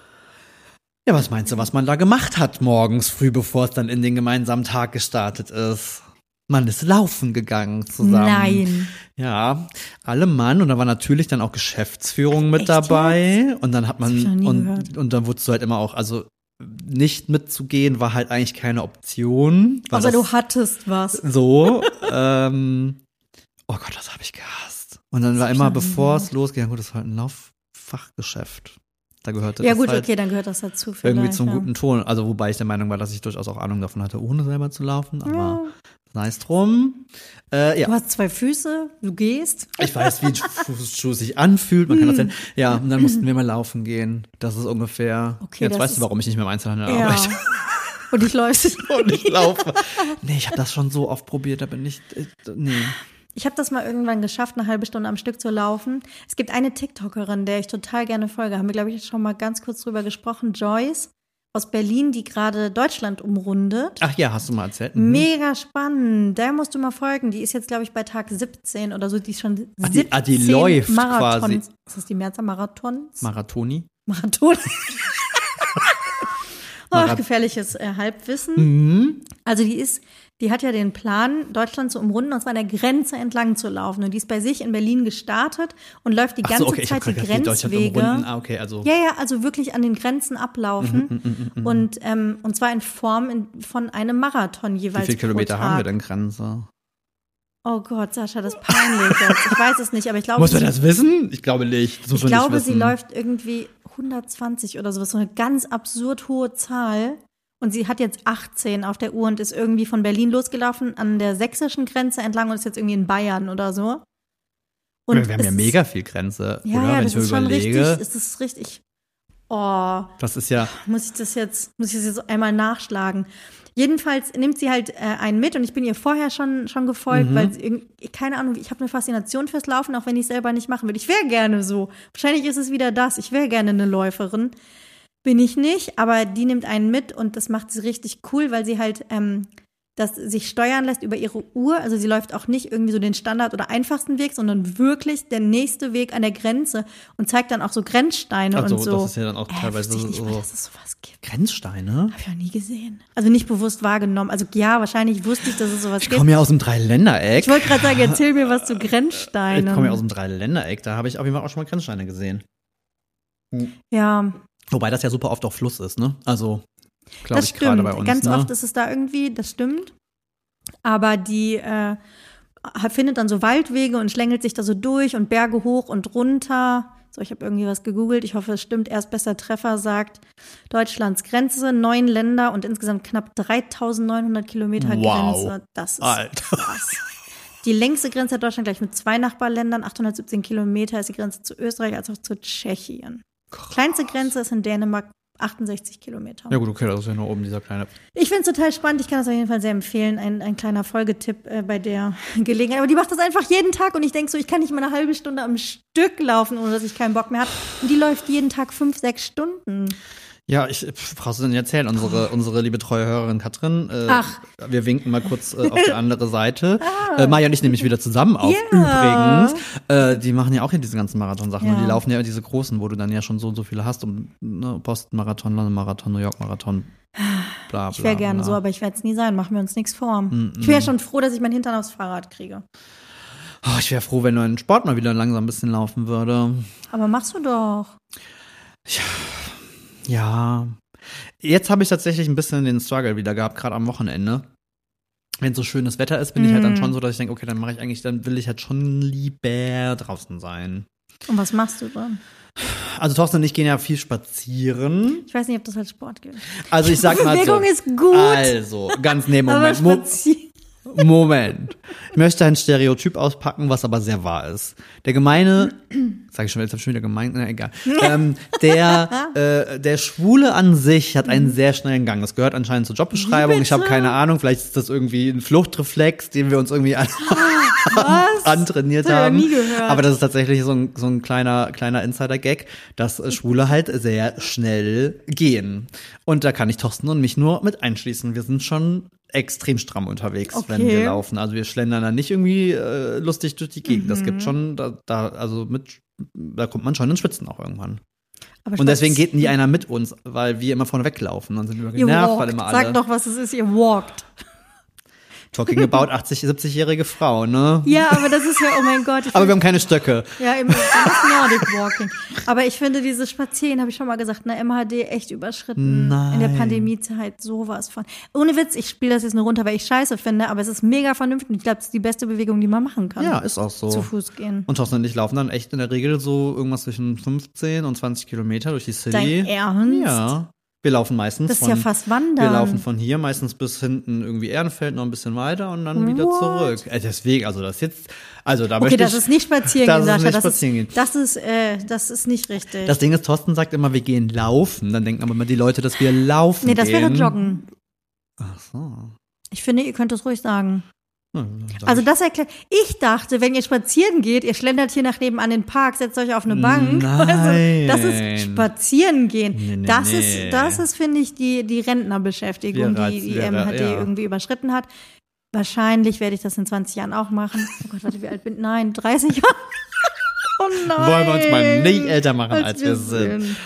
Ja, was meinst du, was man da gemacht hat morgens früh, bevor es dann in den gemeinsamen Tag gestartet ist? Man ist laufen gegangen zusammen. Nein. Ja, alle Mann und da war natürlich dann auch Geschäftsführung mit Echt dabei und dann hat man und, gehört. und dann wurdest du halt immer auch, also nicht mitzugehen war halt eigentlich keine Option. das- du hattest was. so. ähm, oh Gott, das habe ich gehasst. Und dann war immer, bevor es losging, gut, das war halt ein Lauffachgeschäft. Da gehörte Ja das gut, halt okay, dann gehört das dazu irgendwie zum ja. guten Ton. Also wobei ich der Meinung war, dass ich durchaus auch Ahnung davon hatte, ohne selber zu laufen. Aber Ja. es drum. Äh, ja. Du hast zwei Füße, du gehst. Ich weiß, wie ein Fußschuh sich anfühlt. Man kann das sehen. Ja, und dann mussten wir mal laufen gehen. Das ist ungefähr. Okay, jetzt weißt du, warum ich nicht mehr im Einzelhandel Ja. arbeite Und ich läufst. und ich laufe. Nee, ich habe das schon so oft probiert. Da bin ich. äh, Nee. Ich habe das mal irgendwann geschafft, eine halbe Stunde am Stück zu laufen. Es gibt eine TikTokerin, der ich total gerne folge. Haben wir, glaube ich, schon mal ganz kurz drüber gesprochen. Joyce aus Berlin, die gerade Deutschland umrundet. Ach ja, hast du mal erzählt. Mhm. Mega spannend. Der musst du mal folgen. Die ist jetzt, glaube ich, bei Tag 17 oder so. Die ist schon 17 Ach, die- ah, die läuft Marathons. quasi. Ist das die Mehrzahl Marathons? Marathoni. Marathon. Ach, Marath- gefährliches äh, Halbwissen. Mhm. Also die ist, die hat ja den Plan, Deutschland zu umrunden und zwar an der Grenze entlang zu laufen. Und die ist bei sich in Berlin gestartet und läuft die ganze so, okay, Zeit die Grenzwege. Ah, okay, also. Ja, ja, also wirklich an den Grenzen ablaufen. Mhm, und, ähm, und zwar in Form in, von einem Marathon Wie jeweils. viele Kilometer haben wir denn Grenze? Oh Gott, Sascha, das ist peinlich jetzt. Ich weiß es nicht, aber ich glaube, Muss man das wissen? Ich glaube nicht. Ich glaube, nicht sie läuft irgendwie 120 oder sowas, so eine ganz absurd hohe Zahl. Und sie hat jetzt 18 auf der Uhr und ist irgendwie von Berlin losgelaufen an der sächsischen Grenze entlang und ist jetzt irgendwie in Bayern oder so. Und wir haben ja es mega viel Grenze, ja, oder? ja, Wenn das ich mir ist schon überlege. richtig. Ist das richtig? Oh, das ist ja. muss ich das jetzt, muss ich das jetzt einmal nachschlagen. Jedenfalls nimmt sie halt äh, einen mit und ich bin ihr vorher schon, schon gefolgt, Mhm. weil sie keine Ahnung, ich habe eine Faszination fürs Laufen, auch wenn ich selber nicht machen würde. Ich wäre gerne so. Wahrscheinlich ist es wieder das. Ich wäre gerne eine Läuferin. Bin ich nicht, aber die nimmt einen mit und das macht sie richtig cool, weil sie halt ähm, das sich steuern lässt über ihre Uhr. Also sie läuft auch nicht irgendwie so den Standard oder einfachsten Weg, sondern wirklich der nächste Weg an der Grenze und zeigt dann auch so Grenzsteine Also, und so. das ist ja dann auch Äh, teilweise ich nicht so- mal, dass es sowas gibt. Grenzsteine? Habe ich noch nie gesehen. Also nicht bewusst wahrgenommen. Also ja, wahrscheinlich wusste ich, dass es sowas Ich gibt. komme ja aus dem Dreiländereck. Ich wollte gerade sagen, erzähl mir was zu Ich Grenzsteinen. komme ja aus dem Dreiländereck. Da habe ich auf jeden Fall auch schon mal Grenzsteine gesehen. ja, Wobei das ja super oft auch Fluss ist, ne? Also, glaube das ich, gerade stimmt. bei uns. Ganz ne? oft ist es da irgendwie, das stimmt. Aber die äh, findet dann so Waldwege und schlängelt sich da so durch und Berge hoch und runter. So, ich habe irgendwie was gegoogelt. Ich hoffe, es stimmt. Erst besser Treffer sagt Deutschlands Grenze, neun Länder und insgesamt knapp 3900 Kilometer Wow. Grenze. Das ist Alter. krass. Die längste Grenze hat Deutschland gleich mit zwei Nachbarländern. 817 Kilometer ist die Grenze zu Österreich als auch zu Tschechien. Kleinste Grenze ist in Dänemark 68 Kilometer. Ja gut, okay, das ist ja nur oben dieser kleine. Ich finde es total spannend. Ich kann das auf jeden Fall sehr empfehlen. Ein, ein kleiner Folgetipp äh, bei der Gelegenheit. Aber die macht das einfach jeden Tag und ich denke so, ich kann nicht mal eine halbe Stunde am Stück laufen, ohne dass ich keinen Bock mehr habe. Und die läuft jeden Tag fünf, sechs Stunden. Ja, ich brauchst du denn erzählen? Unsere, unsere liebe treue Hörerin Katrin. Äh, Ach. Wir winken mal kurz äh, auf die andere Seite. Äh, Maja und ich nämlich wieder zusammen auf. Ja. Übrigens. Äh, die machen ja auch hier diese ganzen Marathon-Sachen. Und Ja. die laufen ja diese großen, wo du dann ja schon so und so viele hast. Um, ne, Boston-Marathon, London-Marathon, New York-Marathon. Bla, bla, Ich wäre gerne bla. so, aber ich werde es nie sein. Machen wir uns nichts vor. Mm, Ich wäre schon froh, dass ich mein Hintern aufs Fahrrad kriege. Oh, ich wäre froh, wenn dein Sport mal wieder langsam ein bisschen laufen würde. Aber machst du doch. Ja. Jetzt habe ich tatsächlich ein bisschen den Struggle wieder gehabt, gerade am Wochenende. Wenn so schönes Wetter ist, bin ich halt dann Mm. schon so, dass ich denke, okay, dann mache ich eigentlich, dann will ich halt schon lieber draußen sein. Und was machst du dann? Also Thorsten und ich gehen ja viel spazieren. Ich weiß nicht, ob das als Sport gilt. Also ich sag mal so. Bewegung ist gut. Also, ganz nee, aber Moment. Moment. Ich möchte ein Stereotyp auspacken, was aber sehr wahr ist. Der gemeine, sag ich schon, jetzt hab ich schon wieder gemeint, na egal. ähm, der, äh, der Schwule an sich hat einen sehr schnellen Gang. Das gehört anscheinend zur Jobbeschreibung. Ich habe keine Ahnung, vielleicht ist das irgendwie ein Fluchtreflex, den wir uns irgendwie an antrainiert haben. noch nie gehört. Aber das ist tatsächlich so ein, so ein kleiner, kleiner Insider-Gag, dass äh, Schwule halt sehr schnell gehen. Und da kann ich Thorsten und mich nur mit einschließen. Wir sind schon extrem stramm unterwegs, wenn Okay. wir laufen. Also wir schlendern da nicht irgendwie äh, lustig durch die Gegend. Das Mhm. gibt schon, da, da, also mit, da kommt man schon ins Schwitzen auch irgendwann. Aber Und deswegen geht nie einer mit uns, weil wir immer vorne weglaufen. Dann sind wir genervt, weil immer alle. Sag doch, was es ist. Ihr walkt. Talking about 80, 70-jährige Frau, ne? Ja, aber das ist ja, oh mein Gott. Aber wir haben keine Stöcke. ja, das ist Nordic Walking. Aber ich finde dieses Spazieren, habe ich schon mal gesagt, eine MHD echt überschritten. Nein. In der Pandemiezeit sowas von. Ohne Witz, ich spiele das jetzt nur runter, weil ich scheiße finde, aber es ist mega vernünftig. Ich glaube, es ist die beste Bewegung, die man machen kann. Ja, ist auch so. Zu Fuß gehen. Und Thorsten und ich laufen dann echt in der Regel so irgendwas zwischen 15 und 20 Kilometer durch die City. Dein Ernst? Ja. Wir laufen meistens Das ist von, ja fast Wandern. wir laufen von hier meistens bis hinten irgendwie Ehrenfeld noch ein bisschen weiter und dann wieder What? zurück. Äh, deswegen, also das jetzt, also da Okay, möchte das ich, ist nicht spazieren das gehen, ist Sascha. nicht Das spazieren gehen. ist, das ist, äh, das ist nicht richtig. Das Ding ist, Thorsten sagt immer, wir gehen laufen. Dann denken aber immer die Leute, dass wir laufen nee, das gehen. wäre Joggen. Ach so. Ich finde, ihr könnt es ruhig sagen. Also das erklärt. Ich dachte, wenn ihr spazieren geht, ihr schlendert hier nach nebenan den Park, setzt euch auf eine Bank. Nein. Also, das ist spazieren gehen. Nee, nee, das nee. ist, das ist, finde ich, die, die Rentnerbeschäftigung, Ja, die die MHD ja. irgendwie überschritten hat. Wahrscheinlich werde ich das in 20 Jahren auch machen. Oh Gott, warte, wie alt bin ich? Nein, 30 Jahre. Oh nein. Wollen wir uns mal nicht älter machen, als wir sind.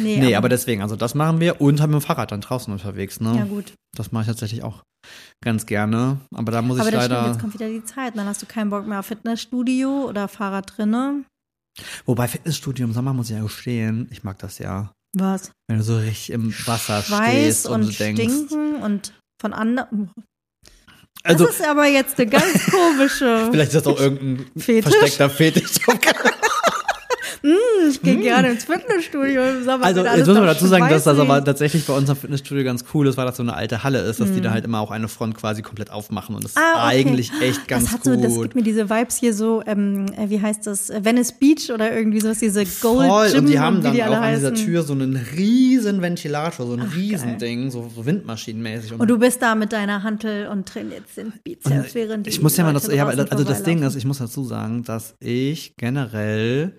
Nee, Nee, aber deswegen, also das machen wir und haben mit dem Fahrrad dann draußen unterwegs, ne? Ja, gut. Das mache ich tatsächlich auch ganz gerne. Aber da muss Aber ich stimmt, leider. jetzt kommt wieder die Zeit. Dann hast du keinen Bock mehr auf Fitnessstudio oder Fahrrad drinne. Wobei Fitnessstudio im Sommer muss ich ja gestehen, ich mag das ja. Was? Wenn du so richtig im Wasser Schweiß stehst und, und denkst. Stinken und von anderen. Also, das ist aber jetzt eine ganz komische. vielleicht ist das auch irgendein Fetisch? versteckter Fetisch. Ich gehe gerne ins Fitnessstudio. Also, jetzt muss man noch dazu sagen, dass das aber tatsächlich bei unserem Fitnessstudio ganz cool ist, weil das so eine alte Halle ist, dass die Mhm. da halt immer auch eine Front quasi komplett aufmachen und das ist Ah, okay. eigentlich echt ganz das hat so, gut. das gibt mir diese Vibes hier so, ähm, äh, wie heißt das, Äh, Venice Beach oder irgendwie sowas, diese Gold Voll, Gym und die haben dann die auch an dieser. Tür so einen riesen Ventilator, so ein riesen Ding, so, so windmaschinenmäßig. Und du bist da mit deiner Hantel und trainierst den Bizeps, während die ich muss ja mal das, ja, also das Ding ist, ich muss dazu sagen, dass ich generell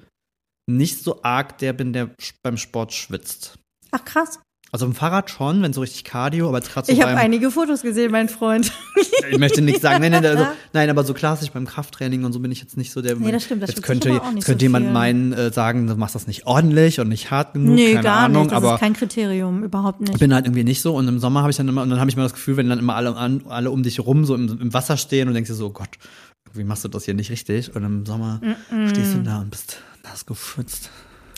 nicht so arg der bin, der beim Sport schwitzt. Ach krass. Also im Fahrrad schon, wenn so richtig Cardio, aber jetzt gerade so Ich habe einige Fotos gesehen, mein Freund. ich möchte nichts sagen, nein, nein, also, nein, aber so klassisch beim Krafttraining und so bin ich jetzt nicht so der. Nee, das stimmt, das jetzt könnte, jetzt könnte so jemand viel. meinen, äh, sagen, du machst das nicht ordentlich und nicht hart genug, nee, keine gar Ahnung, nicht. Das aber ist kein Kriterium, überhaupt nicht. ich bin halt irgendwie nicht so und im Sommer habe ich dann immer und dann habe ich immer das Gefühl, wenn dann immer alle alle um dich rum so im, im Wasser stehen und denkst dir so, oh Gott, irgendwie machst du das hier nicht richtig und im Sommer stehst du da und bist nass geschwitzt.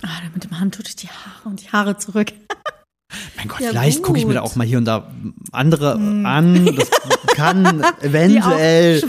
Ah, mit dem Hand tut ich die Haare und die Haare zurück. Mein Gott, Ja, vielleicht gucke ich mir da auch mal hier und da andere an. Das kann auch eventuell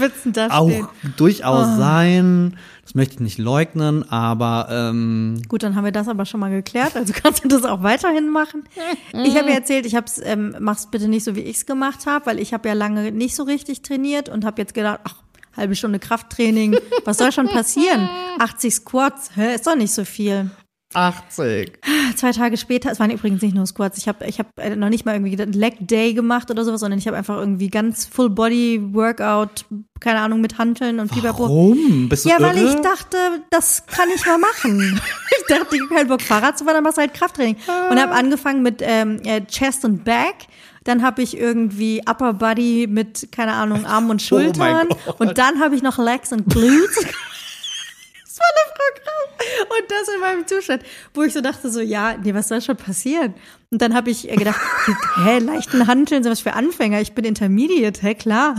auch stehen. durchaus Oh. sein. Das möchte ich nicht leugnen, aber ähm, Gut, dann haben wir das aber schon mal geklärt. Also kannst du das auch weiterhin machen. Ich habe ja erzählt, ich hab's, ähm, mach's bitte nicht so, wie ich's gemacht habe, weil ich habe ja lange nicht so richtig trainiert und habe jetzt gedacht, ach, halbe Stunde Krafttraining, was soll schon passieren? 80 Squats, hä, ist doch nicht so viel. 80. Zwei Tage später, es waren übrigens nicht nur Squats, ich habe ich hab äh, noch nicht mal irgendwie Leg Day gemacht oder sowas, sondern ich habe einfach irgendwie ganz Full Body Workout, keine Ahnung, mit Hanteln und Fieberprobe. Warum? Bist du Ja, irre? weil ich dachte, das kann ich mal machen. ich dachte, ich habe keinen Bock Fahrrad zu fahren, dann machst du halt Krafttraining. Und habe angefangen mit ähm, äh, Chest und Back. Dann habe ich irgendwie Upper Body mit, keine Ahnung, Armen und Oh Schultern. Gott. und dann habe ich noch Legs und Glutes. das war ein Programm. Und das in meinem Zustand, wo ich so dachte, so, ja, nee, was soll schon passieren? Und dann habe ich äh, gedacht, hä, leichten Hanteln, sowas für Anfänger. Ich bin Intermediate, hä, klar.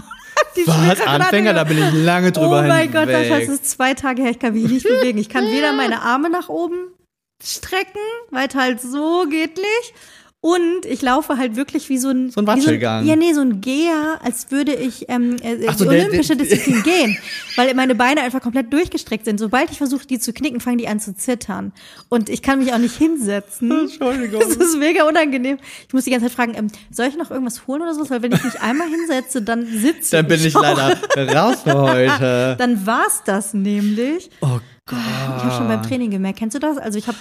Die Was? Anfänger? Da bin ich lange drüber Oh mein Gott, das ist zwei Tage her, ich kann mich nicht bewegen. Ich kann weder meine Arme nach oben strecken, weil es halt so geht nicht. Und ich laufe halt wirklich wie so ein, So ein Watschelgang. ja, nee, so ein Geher, als würde ich ähm, äh, so, die der- olympische der- Disziplin gehen, weil meine Beine einfach komplett durchgestreckt sind. Sobald ich versuche, die zu knicken, fangen die an zu zittern. Und ich kann mich auch nicht hinsetzen. Entschuldigung. Das ist mega unangenehm. Ich muss die ganze Zeit fragen, ähm, soll ich noch irgendwas holen oder so? Weil wenn ich mich einmal hinsetze, dann sitze Dann bin ich auch. leider raus für heute. Dann war's das nämlich. Oh Ich habe schon beim Training gemerkt. Kennst du das? Also ich habe,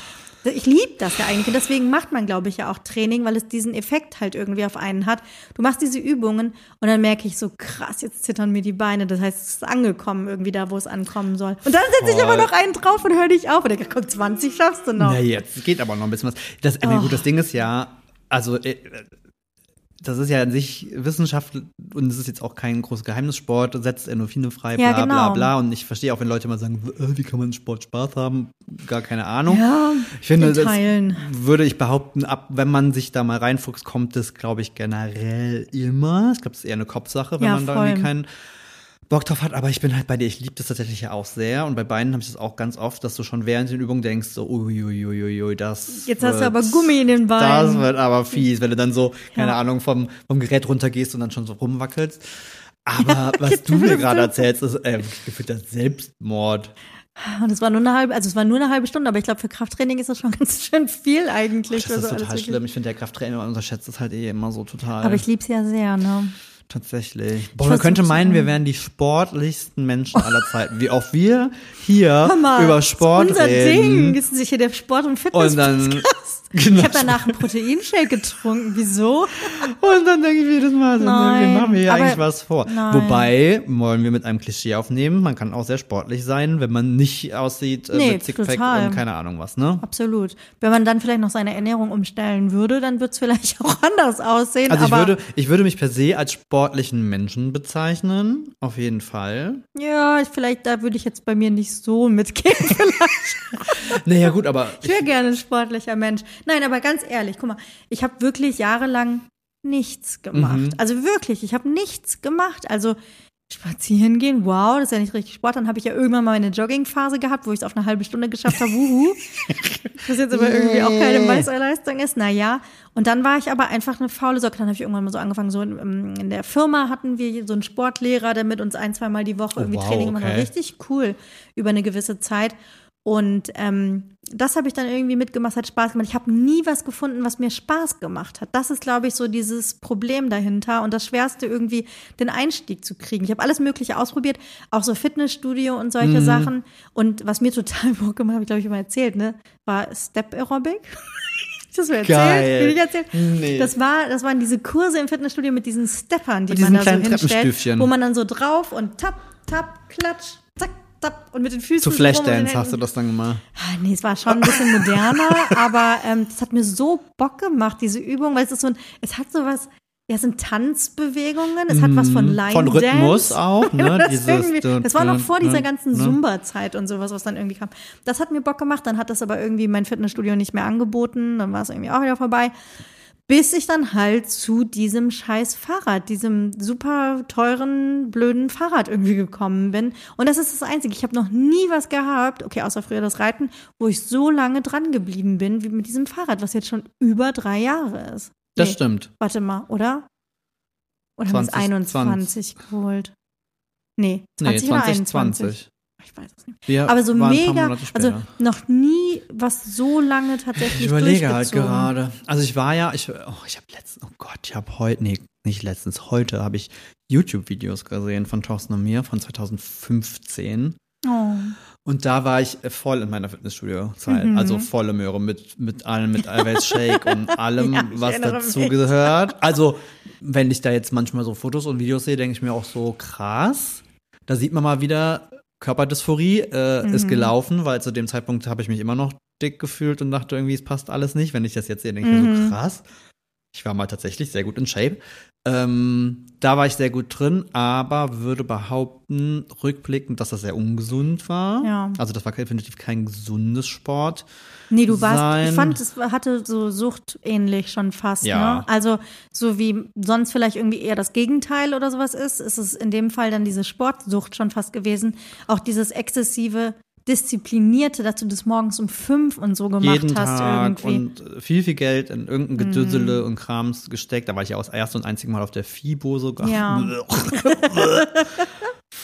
ich liebe das ja eigentlich. Und deswegen macht man, glaube ich, ja auch Training, weil es diesen Effekt halt irgendwie auf einen hat. Du machst diese Übungen und dann merke ich so, krass, jetzt zittern mir die Beine. Das heißt, es ist angekommen irgendwie da, wo es ankommen soll. Und dann setze ich aber noch einen drauf und höre nicht auf. Und denke, komm, 20 schaffst du noch. Na jetzt geht aber noch ein bisschen was. Das, äh, Oh. gut, das Ding ist ja, also äh, das ist ja an sich Wissenschaft und es ist jetzt auch kein großes Geheimnissport, setzt Endorphine frei, bla Ja, bla genau. bla. Und ich verstehe auch, wenn Leute mal sagen, äh, wie kann man Sport Spaß haben? Gar keine Ahnung. Ja, ich finde, in das Teilen. würde ich behaupten, ab wenn man sich da mal reinfuchst, kommt das, glaube ich, generell immer. Ich glaube, es ist eher eine Kopfsache, wenn Ja, man da irgendwie keinen Bock drauf hat, aber ich bin halt bei dir, ich liebe das tatsächlich ja auch sehr und bei beiden habe ich das auch ganz oft, dass du schon während den Übungen denkst, so uiuiuiui, das Jetzt hast du wird- aber Gummi in den Das Beinen. wird aber fies, wenn du dann so, keine Ja. Ahnung, vom, vom Gerät runtergehst und dann schon so rumwackelst. Aber was genau du mir das gerade erzählst, ist äh, gefühlter Selbstmord. Und es war nur eine halbe, also es war nur eine halbe Stunde, aber ich glaube, für Krafttraining ist das schon ganz schön viel eigentlich. Das für ist so total wirklich- schlimm. Ich finde, der Krafttrainer unterschätzt das halt eh immer so total. Aber ich lieb's ja sehr, ne? Tatsächlich. Boah, man könnte meinen, wir wären die sportlichsten Menschen aller Zeiten. Wie auch wir hier mal, über das ist Sport unser reden. Ding. Das ist sicher der Sport- und Fitness. Und dann Genau. Ich habe danach einen Proteinshake getrunken. Wieso? Und dann denke ich mir jedes Mal, so, Nein, wir machen mir hier aber- eigentlich was vor. Nein. Wobei, wollen wir mit einem Klischee aufnehmen, man kann auch sehr sportlich sein, wenn man nicht aussieht äh, Nee, mit total. und keine Ahnung was, ne? Absolut. Wenn man dann vielleicht noch seine Ernährung umstellen würde, dann wird es vielleicht auch anders aussehen. Also ich würde, ich würde mich per se als sportlichen Menschen bezeichnen, auf jeden Fall. ja, ich- vielleicht da würde ich jetzt bei mir nicht so mitgehen. Vielleicht. Naja gut, aber Ich wäre gerne ein sportlicher Mensch. Nein, aber ganz ehrlich, guck mal, ich habe wirklich jahrelang nichts gemacht. Mhm. Also wirklich, ich habe nichts gemacht. Also spazieren gehen, wow, das ist ja nicht richtig Sport. Dann habe ich ja irgendwann mal meine Joggingphase gehabt, wo ich es auf eine halbe Stunde geschafft habe. Wuhu. Was jetzt aber irgendwie auch keine Meisterleistung ist. Naja. Und dann war ich aber einfach eine faule Socke. Dann habe ich irgendwann mal so angefangen, so in, in der Firma hatten wir so einen Sportlehrer, der mit uns ein, zweimal die Woche Oh, irgendwie wow, Training gemacht hat. Richtig cool über eine gewisse Zeit. Und ähm, das habe ich dann irgendwie mitgemacht, hat Spaß gemacht. Ich habe nie was gefunden, was mir Spaß gemacht hat. Das ist, glaube ich, so dieses Problem dahinter und das Schwerste irgendwie, den Einstieg zu kriegen. Ich habe alles Mögliche ausprobiert, auch so Fitnessstudio und solche Mhm. Sachen. Und was mir total Bock gemacht hat, glaube ich immer erzählt, ne, war Step Aerobic. Das so erzählt? Geil. Ich erzählt? Nee. Das war, das waren diese Kurse im Fitnessstudio mit diesen Steppern, die man da so hinstellt, wo man dann so drauf und tap, tap, klatsch, zack, tap und mit den Füßen zu Flashdance hast du das dann gemacht. Ah, Nee, es war schon ein bisschen moderner, aber ähm, das hat mir so Bock gemacht, diese Übung, weil es ist so ein, es hat so was, ja, es sind Tanzbewegungen, es hat was von Line Mhm. Von Rhythmus Dance. auch, ne? Das, Dieses dun, das war noch vor dieser dun, ganzen ne? Zumba-Zeit und sowas, was dann irgendwie kam. Das hat mir Bock gemacht, dann hat das aber irgendwie mein Fitnessstudio nicht mehr angeboten, dann war es irgendwie auch wieder vorbei. Bis ich dann halt zu diesem scheiß Fahrrad, diesem super teuren, blöden Fahrrad irgendwie gekommen bin. Und das ist das Einzige. Ich habe noch nie was gehabt, okay, außer früher das Reiten, wo ich so lange dran geblieben bin wie mit diesem Fahrrad, was jetzt schon über drei Jahre ist. Das Nee, stimmt. Warte mal, oder? Oder haben wir es 20, 21 geholt? Nee, 20 Nee, oder 21? 2020. Ich weiß es nicht. Wir Aber so mega, also noch nie was so lange tatsächlich Ich überlege halt gerade. Also ich war ja, ich, oh, ich habe letztens, oh Gott, ich habe heute, nee, nicht letztens, heute habe ich YouTube-Videos gesehen von Thorsten und mir von 2015. Oh. Und da war ich voll in meiner Fitnessstudio-Zeit. Mhm. Also volle Möhre mit, mit allem, mit Eiweiß Shake und allem, Ja, was erinnere dazu mich. gehört. Also, wenn ich da jetzt manchmal so Fotos und Videos sehe, denke ich mir auch so krass. Da sieht man mal wieder, Körperdysphorie äh, Mhm. ist gelaufen, weil zu dem Zeitpunkt habe ich mich immer noch dick gefühlt und dachte irgendwie, es passt alles nicht. Wenn ich das jetzt sehe, denke ich mir Mhm. so krass. Ich war mal tatsächlich sehr gut in Shape. Ähm, da war ich sehr gut drin, aber würde behaupten, rückblickend, dass das sehr ungesund war. Ja. Also das war definitiv kein gesundes Sport. Nee, du warst, sein. ich fand, es hatte so suchtähnlich schon fast, Ja. ne? Also, so wie sonst vielleicht irgendwie eher das Gegenteil oder sowas ist, ist es in dem Fall dann diese Sportsucht schon fast gewesen. Auch dieses exzessive, disziplinierte, dass du das morgens um fünf und so gemacht Jeden hast Tag irgendwie. und viel, viel Geld in irgendein Gedüsele Mhm. und Krams gesteckt. Da war ich ja auch das erste und einzige Mal auf der FIBO sogar. Ja.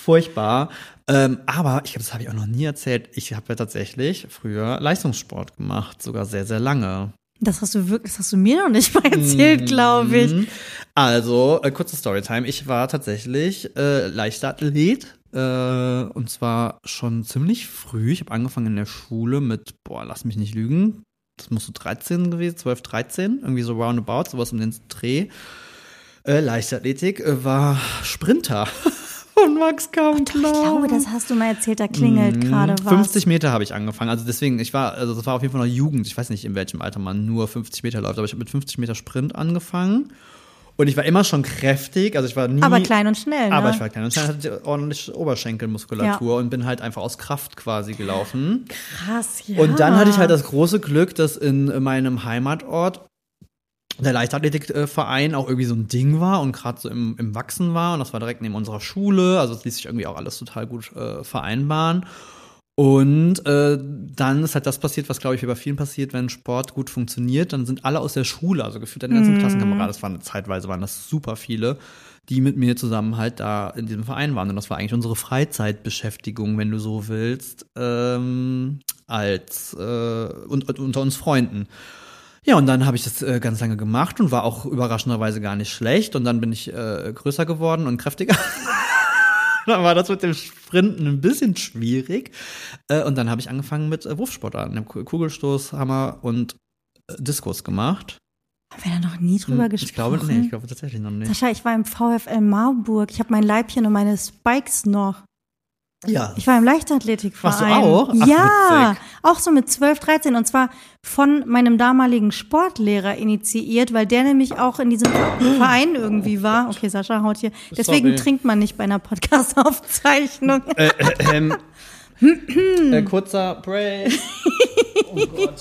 Furchtbar. Ähm, aber ich glaube, das habe ich auch noch nie erzählt. Ich habe ja tatsächlich früher Leistungssport gemacht, sogar sehr, sehr lange. Das hast du wirklich, das hast du mir noch nicht mal erzählt, glaube ich. Mhm. Also, äh, kurze Storytime. Ich war tatsächlich äh, Leichtathlet. Äh, und zwar schon ziemlich früh. Ich habe angefangen in der Schule mit, boah, lass mich nicht lügen. Das muss so 13 gewesen, 12, 13. Irgendwie so roundabout, sowas um den Dreh. Äh, Leichtathletik äh, war Sprinter. Von Max Kampler. Ich glaube, das hast du mal erzählt, da klingelt gerade was. 50 Meter habe ich angefangen. Also deswegen, ich war, also das war auf jeden Fall noch Jugend. Ich weiß nicht, in welchem Alter man nur 50 Meter läuft, aber ich habe mit 50 Meter Sprint angefangen. Und ich war immer schon kräftig, also ich war nie. Aber klein und schnell, ne? Aber ich war klein und schnell, hatte ordentlich Oberschenkelmuskulatur und bin halt einfach aus Kraft quasi gelaufen. Krass, ja. Und dann hatte ich halt das große Glück, dass in meinem Heimatort der Leichtathletikverein auch irgendwie so ein Ding war und gerade so im, im Wachsen war. Und das war direkt neben unserer Schule. Also es ließ sich irgendwie auch alles total gut äh, vereinbaren. Und äh, dann ist halt das passiert, was glaube ich wie bei vielen passiert, wenn Sport gut funktioniert, dann sind alle aus der Schule, also gefühlt deine ganzen Klassenkameraden, das waren zeitweise waren das super viele, die mit mir zusammen halt da in diesem Verein waren. Und das war eigentlich unsere Freizeitbeschäftigung, wenn du so willst, ähm, als äh, und, und unter uns Freunden. Ja, und dann habe ich das äh, ganz lange gemacht und war auch überraschenderweise gar nicht schlecht. Und dann bin ich äh, größer geworden und kräftiger. dann war das mit dem Sprinten ein bisschen schwierig. Äh, und dann habe ich angefangen mit äh, Wurfsportarten, dem Ku- Kugelstoß, Hammer und äh, Diskurs gemacht. Haben wir da noch nie drüber Hm, gesprochen? Ich glaube, nee, ich glaube tatsächlich noch nicht. Sascha, ich war im VfL Marburg. Ich habe mein Leibchen und meine Spikes noch. Ja. Ich war im Leichtathletikverein. Warst du auch? Ach, ja, witzig. auch so mit 12, 13 und zwar von meinem damaligen Sportlehrer initiiert, weil der nämlich auch in diesem Verein irgendwie war. Okay, Sascha haut hier. Deswegen Sorry. trinkt man nicht bei einer Podcast-Aufzeichnung. Äh, äh, ähm, äh, kurzer Break. Oh Gott.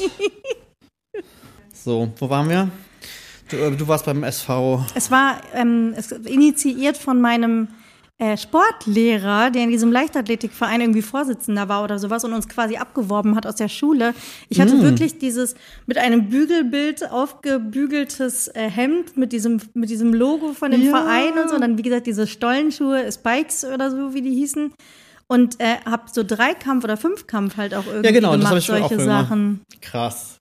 So, wo waren wir? Du, äh, du warst beim SV. Es war ähm, es initiiert von meinem äh, Sportlehrer, der in diesem Leichtathletikverein irgendwie Vorsitzender war oder sowas und uns quasi abgeworben hat aus der Schule. Ich hatte wirklich dieses mit einem Bügelbild aufgebügeltes äh, Hemd mit diesem mit diesem Logo von dem Ja. Verein und so. Und dann wie gesagt diese Stollenschuhe, Spikes oder so wie die hießen. Und äh, hab so Dreikampf oder Fünfkampf halt auch irgendwie Ja, genau, das gemacht, hab ich auch solche gemacht. Sachen. Krass.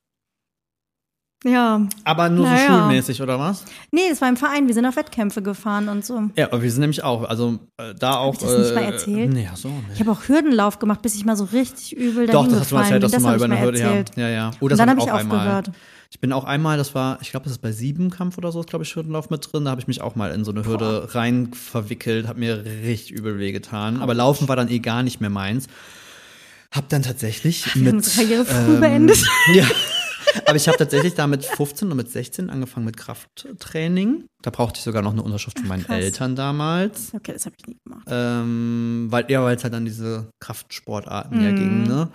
Ja. Aber nur so Naja. schulmäßig, oder was? Nee, das war im Verein. Wir sind auf Wettkämpfe gefahren und so. Ja, aber wir sind nämlich auch, also äh, da auch. ich das nicht mal äh, erzählt? Nee, ach so Ich nicht. habe auch Hürdenlauf gemacht, bis ich mal so richtig übel Doch, das hast du mal erzählt, dass du bin. mal hab über ich eine Hürde, ja. erzählt. Ja, ja. Oh, Und das dann hab habe ich ich auch einmal. aufgehört. Ich bin auch einmal, das war, ich glaube, das ist bei Siebenkampf oder so, ist, glaube ich, Hürdenlauf mit drin. Da habe ich mich auch mal in so eine Hürde rein verwickelt, hat mir richtig übel wehgetan. Aber Laufen war dann eh gar nicht mehr meins. Hab dann tatsächlich Wir haben mit. Karriere früh ähm, beendet. Ja. Aber ich habe tatsächlich da mit 15 und mit 16 angefangen mit Krafttraining. Da brauchte ich sogar noch eine Unterschrift von meinen krass. Eltern damals. Okay, das habe ich nie gemacht. Ähm, weil, ja, weil es halt dann diese Kraftsportarten ja ging, ne?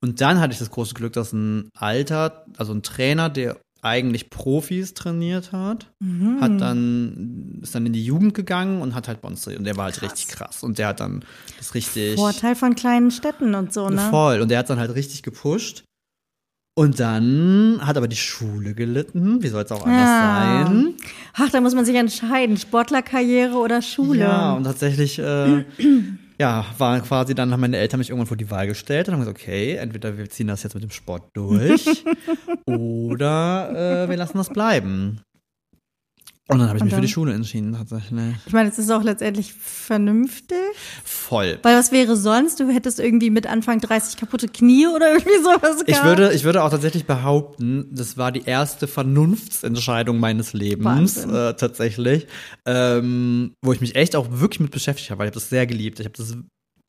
Und dann hatte ich das große Glück, dass ein Alter, also ein Trainer, der eigentlich Profis trainiert hat, Mhm. hat dann, ist dann in die Jugend gegangen und hat halt bei uns. Und der war halt richtig krass. Und der hat dann das richtig Vorteil von kleinen Städten und so, ne? voll. Und der hat dann halt richtig gepusht. Und dann hat aber die Schule gelitten. Wie soll es auch anders Ja. sein? Ach, da muss man sich entscheiden, Sportlerkarriere oder Schule. Ja, und tatsächlich, äh, ja, war quasi dann, haben meine Eltern mich irgendwann vor die Wahl gestellt und haben gesagt, okay, entweder wir ziehen das jetzt mit dem Sport durch oder äh, wir lassen das bleiben. Und dann habe ich Und mich für die Schule entschieden, tatsächlich. ich meine, es ist auch letztendlich vernünftig. Voll. Weil was wäre sonst? Du hättest irgendwie mit Anfang 30 kaputte Knie oder irgendwie sowas Ich gehabt. würde, ich würde auch tatsächlich behaupten, das war die erste Vernunftsentscheidung meines Lebens, äh, tatsächlich, ähm, wo ich mich echt auch wirklich mit beschäftigt habe, weil ich habe das sehr geliebt. Ich habe das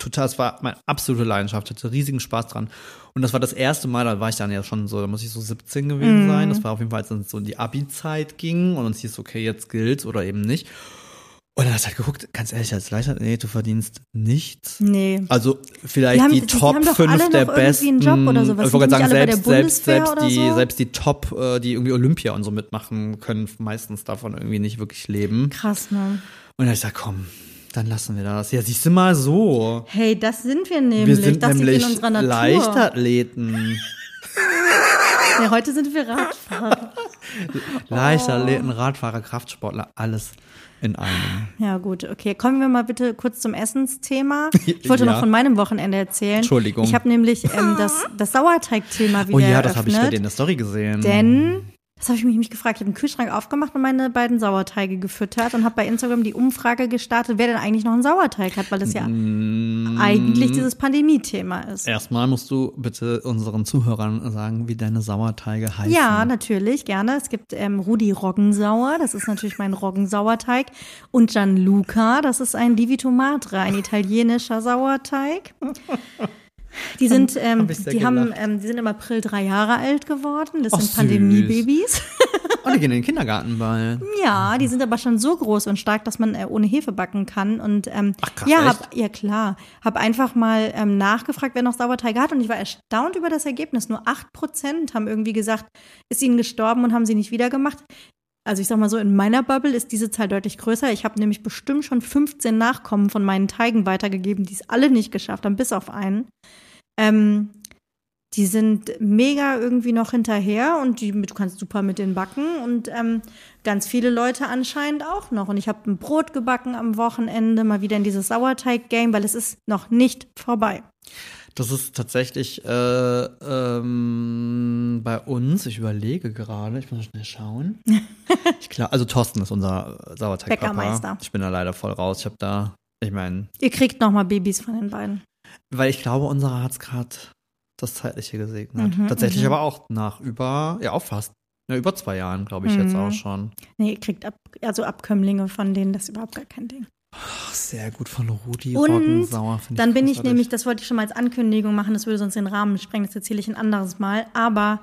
total, es war meine absolute Leidenschaft, hatte riesigen Spaß dran. Und das war das erste Mal, da war ich dann ja schon so, da muss ich so 17 gewesen sein. Das war auf jeden Fall, als es so in die Abi-Zeit ging und uns hieß, okay, jetzt gilt's oder eben nicht. Und dann hast du halt geguckt, ganz ehrlich, als Leichter, nee, du verdienst nichts. Nee. Also vielleicht Die haben- die, Top haben doch 5 alle der besten. Job oder sowas. Ich wollte gerade sagen, selbst, selbst, selbst, die, so? selbst die Top, äh, die irgendwie Olympia und so mitmachen können, meistens davon irgendwie nicht wirklich leben. Krass, ne? Und dann hab ich gesagt, komm, dann lassen wir das. Ja, siehst du mal so. Hey, das sind wir nämlich. wir sind das nämlich in unserer Natur. Leichtathleten. Ja, heute sind wir Radfahrer. Leichtathleten, Radfahrer, Kraftsportler, alles in einem. Ja, gut, okay. Kommen wir mal bitte kurz zum Essensthema. Ich wollte Ja. noch von meinem Wochenende erzählen. Entschuldigung. Ich habe nämlich ähm, das, das Sauerteig-Thema wieder Oh ja, das habe ich bei dir in der Story gesehen. Denn, das habe ich mich nämlich gefragt, ich habe den Kühlschrank aufgemacht und meine beiden Sauerteige gefüttert und habe bei Instagram die Umfrage gestartet, wer denn eigentlich noch einen Sauerteig hat, weil das ja Mm. eigentlich dieses Pandemie-Thema ist. Erstmal musst du bitte unseren Zuhörern sagen, wie deine Sauerteige heißen. Ja, natürlich, gerne. Es gibt ähm, Rudi Roggensauer, das ist natürlich mein Roggensauerteig. Und Gianluca, das ist ein Livito Madre, ein italienischer Sauerteig. Die sind, ähm, hab die haben, ähm, die sind im April drei Jahre alt geworden. Das Ach, sind. Pandemiebabys. Oh, die gehen in den Kindergarten bald. Ja, die sind aber schon so groß und stark, dass man äh, ohne Hefe backen kann. Und ähm, Ach, krass, ja, hab, ja klar, habe einfach mal ähm, nachgefragt, wer noch Sauerteig hat. Und ich war erstaunt über das Ergebnis. Nur 8% haben irgendwie gesagt, ist ihnen gestorben und haben sie nicht wiedergemacht. Also ich sag mal so, in meiner Bubble ist diese Zahl deutlich größer. Ich habe nämlich bestimmt schon 15 Nachkommen von meinen Teigen weitergegeben, die es alle nicht geschafft haben, bis auf einen. Ähm, die sind mega irgendwie noch hinterher und die, du kannst super mit denen backen und ähm, ganz viele Leute anscheinend auch noch. Und ich habe ein Brot gebacken am Wochenende, mal wieder in dieses Sauerteig-Game, weil es ist noch nicht vorbei. Das ist tatsächlich äh, ähm, bei uns, ich überlege gerade, ich muss schnell schauen. ich klar, also Thorsten ist unser Sauerteigpapa. Bäckermeister. Ich bin da leider voll raus. Ich habe da, ich meine, Ihr kriegt noch mal Babys von den beiden. Weil ich glaube, unserer hat's gerade das Zeitliche gesegnet. Mhm, Tatsächlich mhm. aber auch nach über, ja auch fast Ja, über zwei Jahren, glaube ich, jetzt auch schon. Nee, kriegt ab, also Abkömmlinge von denen, das ist überhaupt gar kein Ding. Ach, sehr gut von Rudi Und Roggensauer. dann bin ich nämlich, das wollte ich schon mal als Ankündigung machen, das würde sonst den Rahmen sprengen, das erzähle ich ein anderes Mal, aber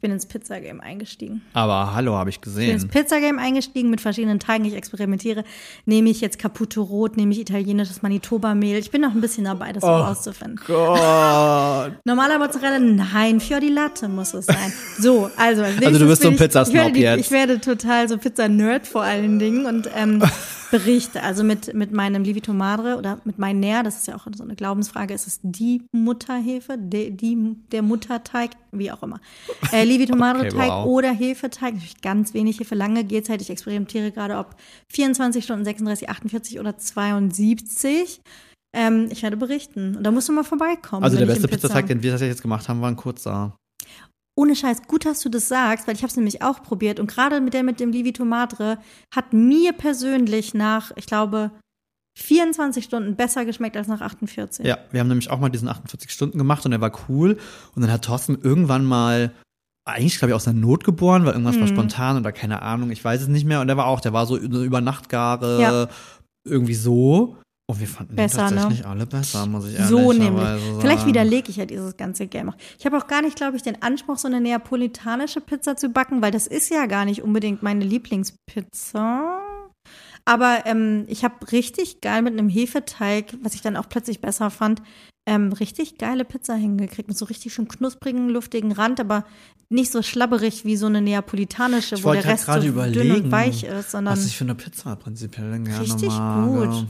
ich bin ins Pizzagame eingestiegen. Aber hallo, habe ich Ich bin ins gesehen. Pizzagame eingestiegen mit verschiedenen Teigen. Ich experimentiere. Nehme ich jetzt Caputo Rot, nehme ich italienisches Manitoba-Mehl. Ich bin noch ein bisschen dabei, das Oh rauszufinden. Gott. Normaler Mozzarella, nein, Fior di Latte muss es sein. So, also. als nächstes du bist so ein Pizzasnob jetzt. Ich werde total so Pizza-Nerd vor allen Dingen und ähm, berichte. Also mit, mit meinem Livito Madre oder mit meinem Nähr, das ist ja auch so eine Glaubensfrage, ist es die Mutterhefe, de, die, der Mutterteig, wie auch immer. Äh, Livito Madre Okay, Teig wow. oder Hefeteig, natürlich ganz wenig Hefe, lange Gehzeit. Ich experimentiere gerade, ob 24 Stunden, 36, 48 oder 72. Ähm, ich werde berichten. Und da musst du mal vorbeikommen. Also der beste in Pizza- Pizzateig, den wir tatsächlich jetzt gemacht haben, war ein kurzer. Ohne Scheiß, gut, dass du das sagst, weil ich habe es nämlich auch probiert. Und gerade mit der mit dem Livito Madre hat mir persönlich nach, ich glaube, 24 Stunden besser geschmeckt als nach 48. Ja, wir haben nämlich auch mal diesen 48 Stunden gemacht und der war cool. Und dann hat Thorsten irgendwann mal, eigentlich glaube ich aus der Not geboren, weil irgendwas war Mhm. spontan oder keine Ahnung, ich weiß es nicht mehr. Und der war auch, der war so über über Nachtgare, Ja. irgendwie so. Und wir fanden Besser, den ne? tatsächlich alle besser, muss ich So ehrlicherweise nämlich. sagen. Vielleicht widerlege ich ja dieses ganze Game auch. Ich habe auch gar nicht, glaube ich, den Anspruch, so eine neapolitanische Pizza zu backen, weil das ist ja gar nicht unbedingt meine Lieblingspizza. Aber ähm, ich habe richtig geil mit einem Hefeteig, was ich dann auch plötzlich besser fand, ähm, richtig geile Pizza hingekriegt mit so richtig schön knusprigen, luftigen Rand, aber nicht so schlabberig wie so eine neapolitanische, Ich wo der Rest so dünn und weich ist, sondern Was ich für eine Pizza prinzipiell gerne Richtig mag. gut.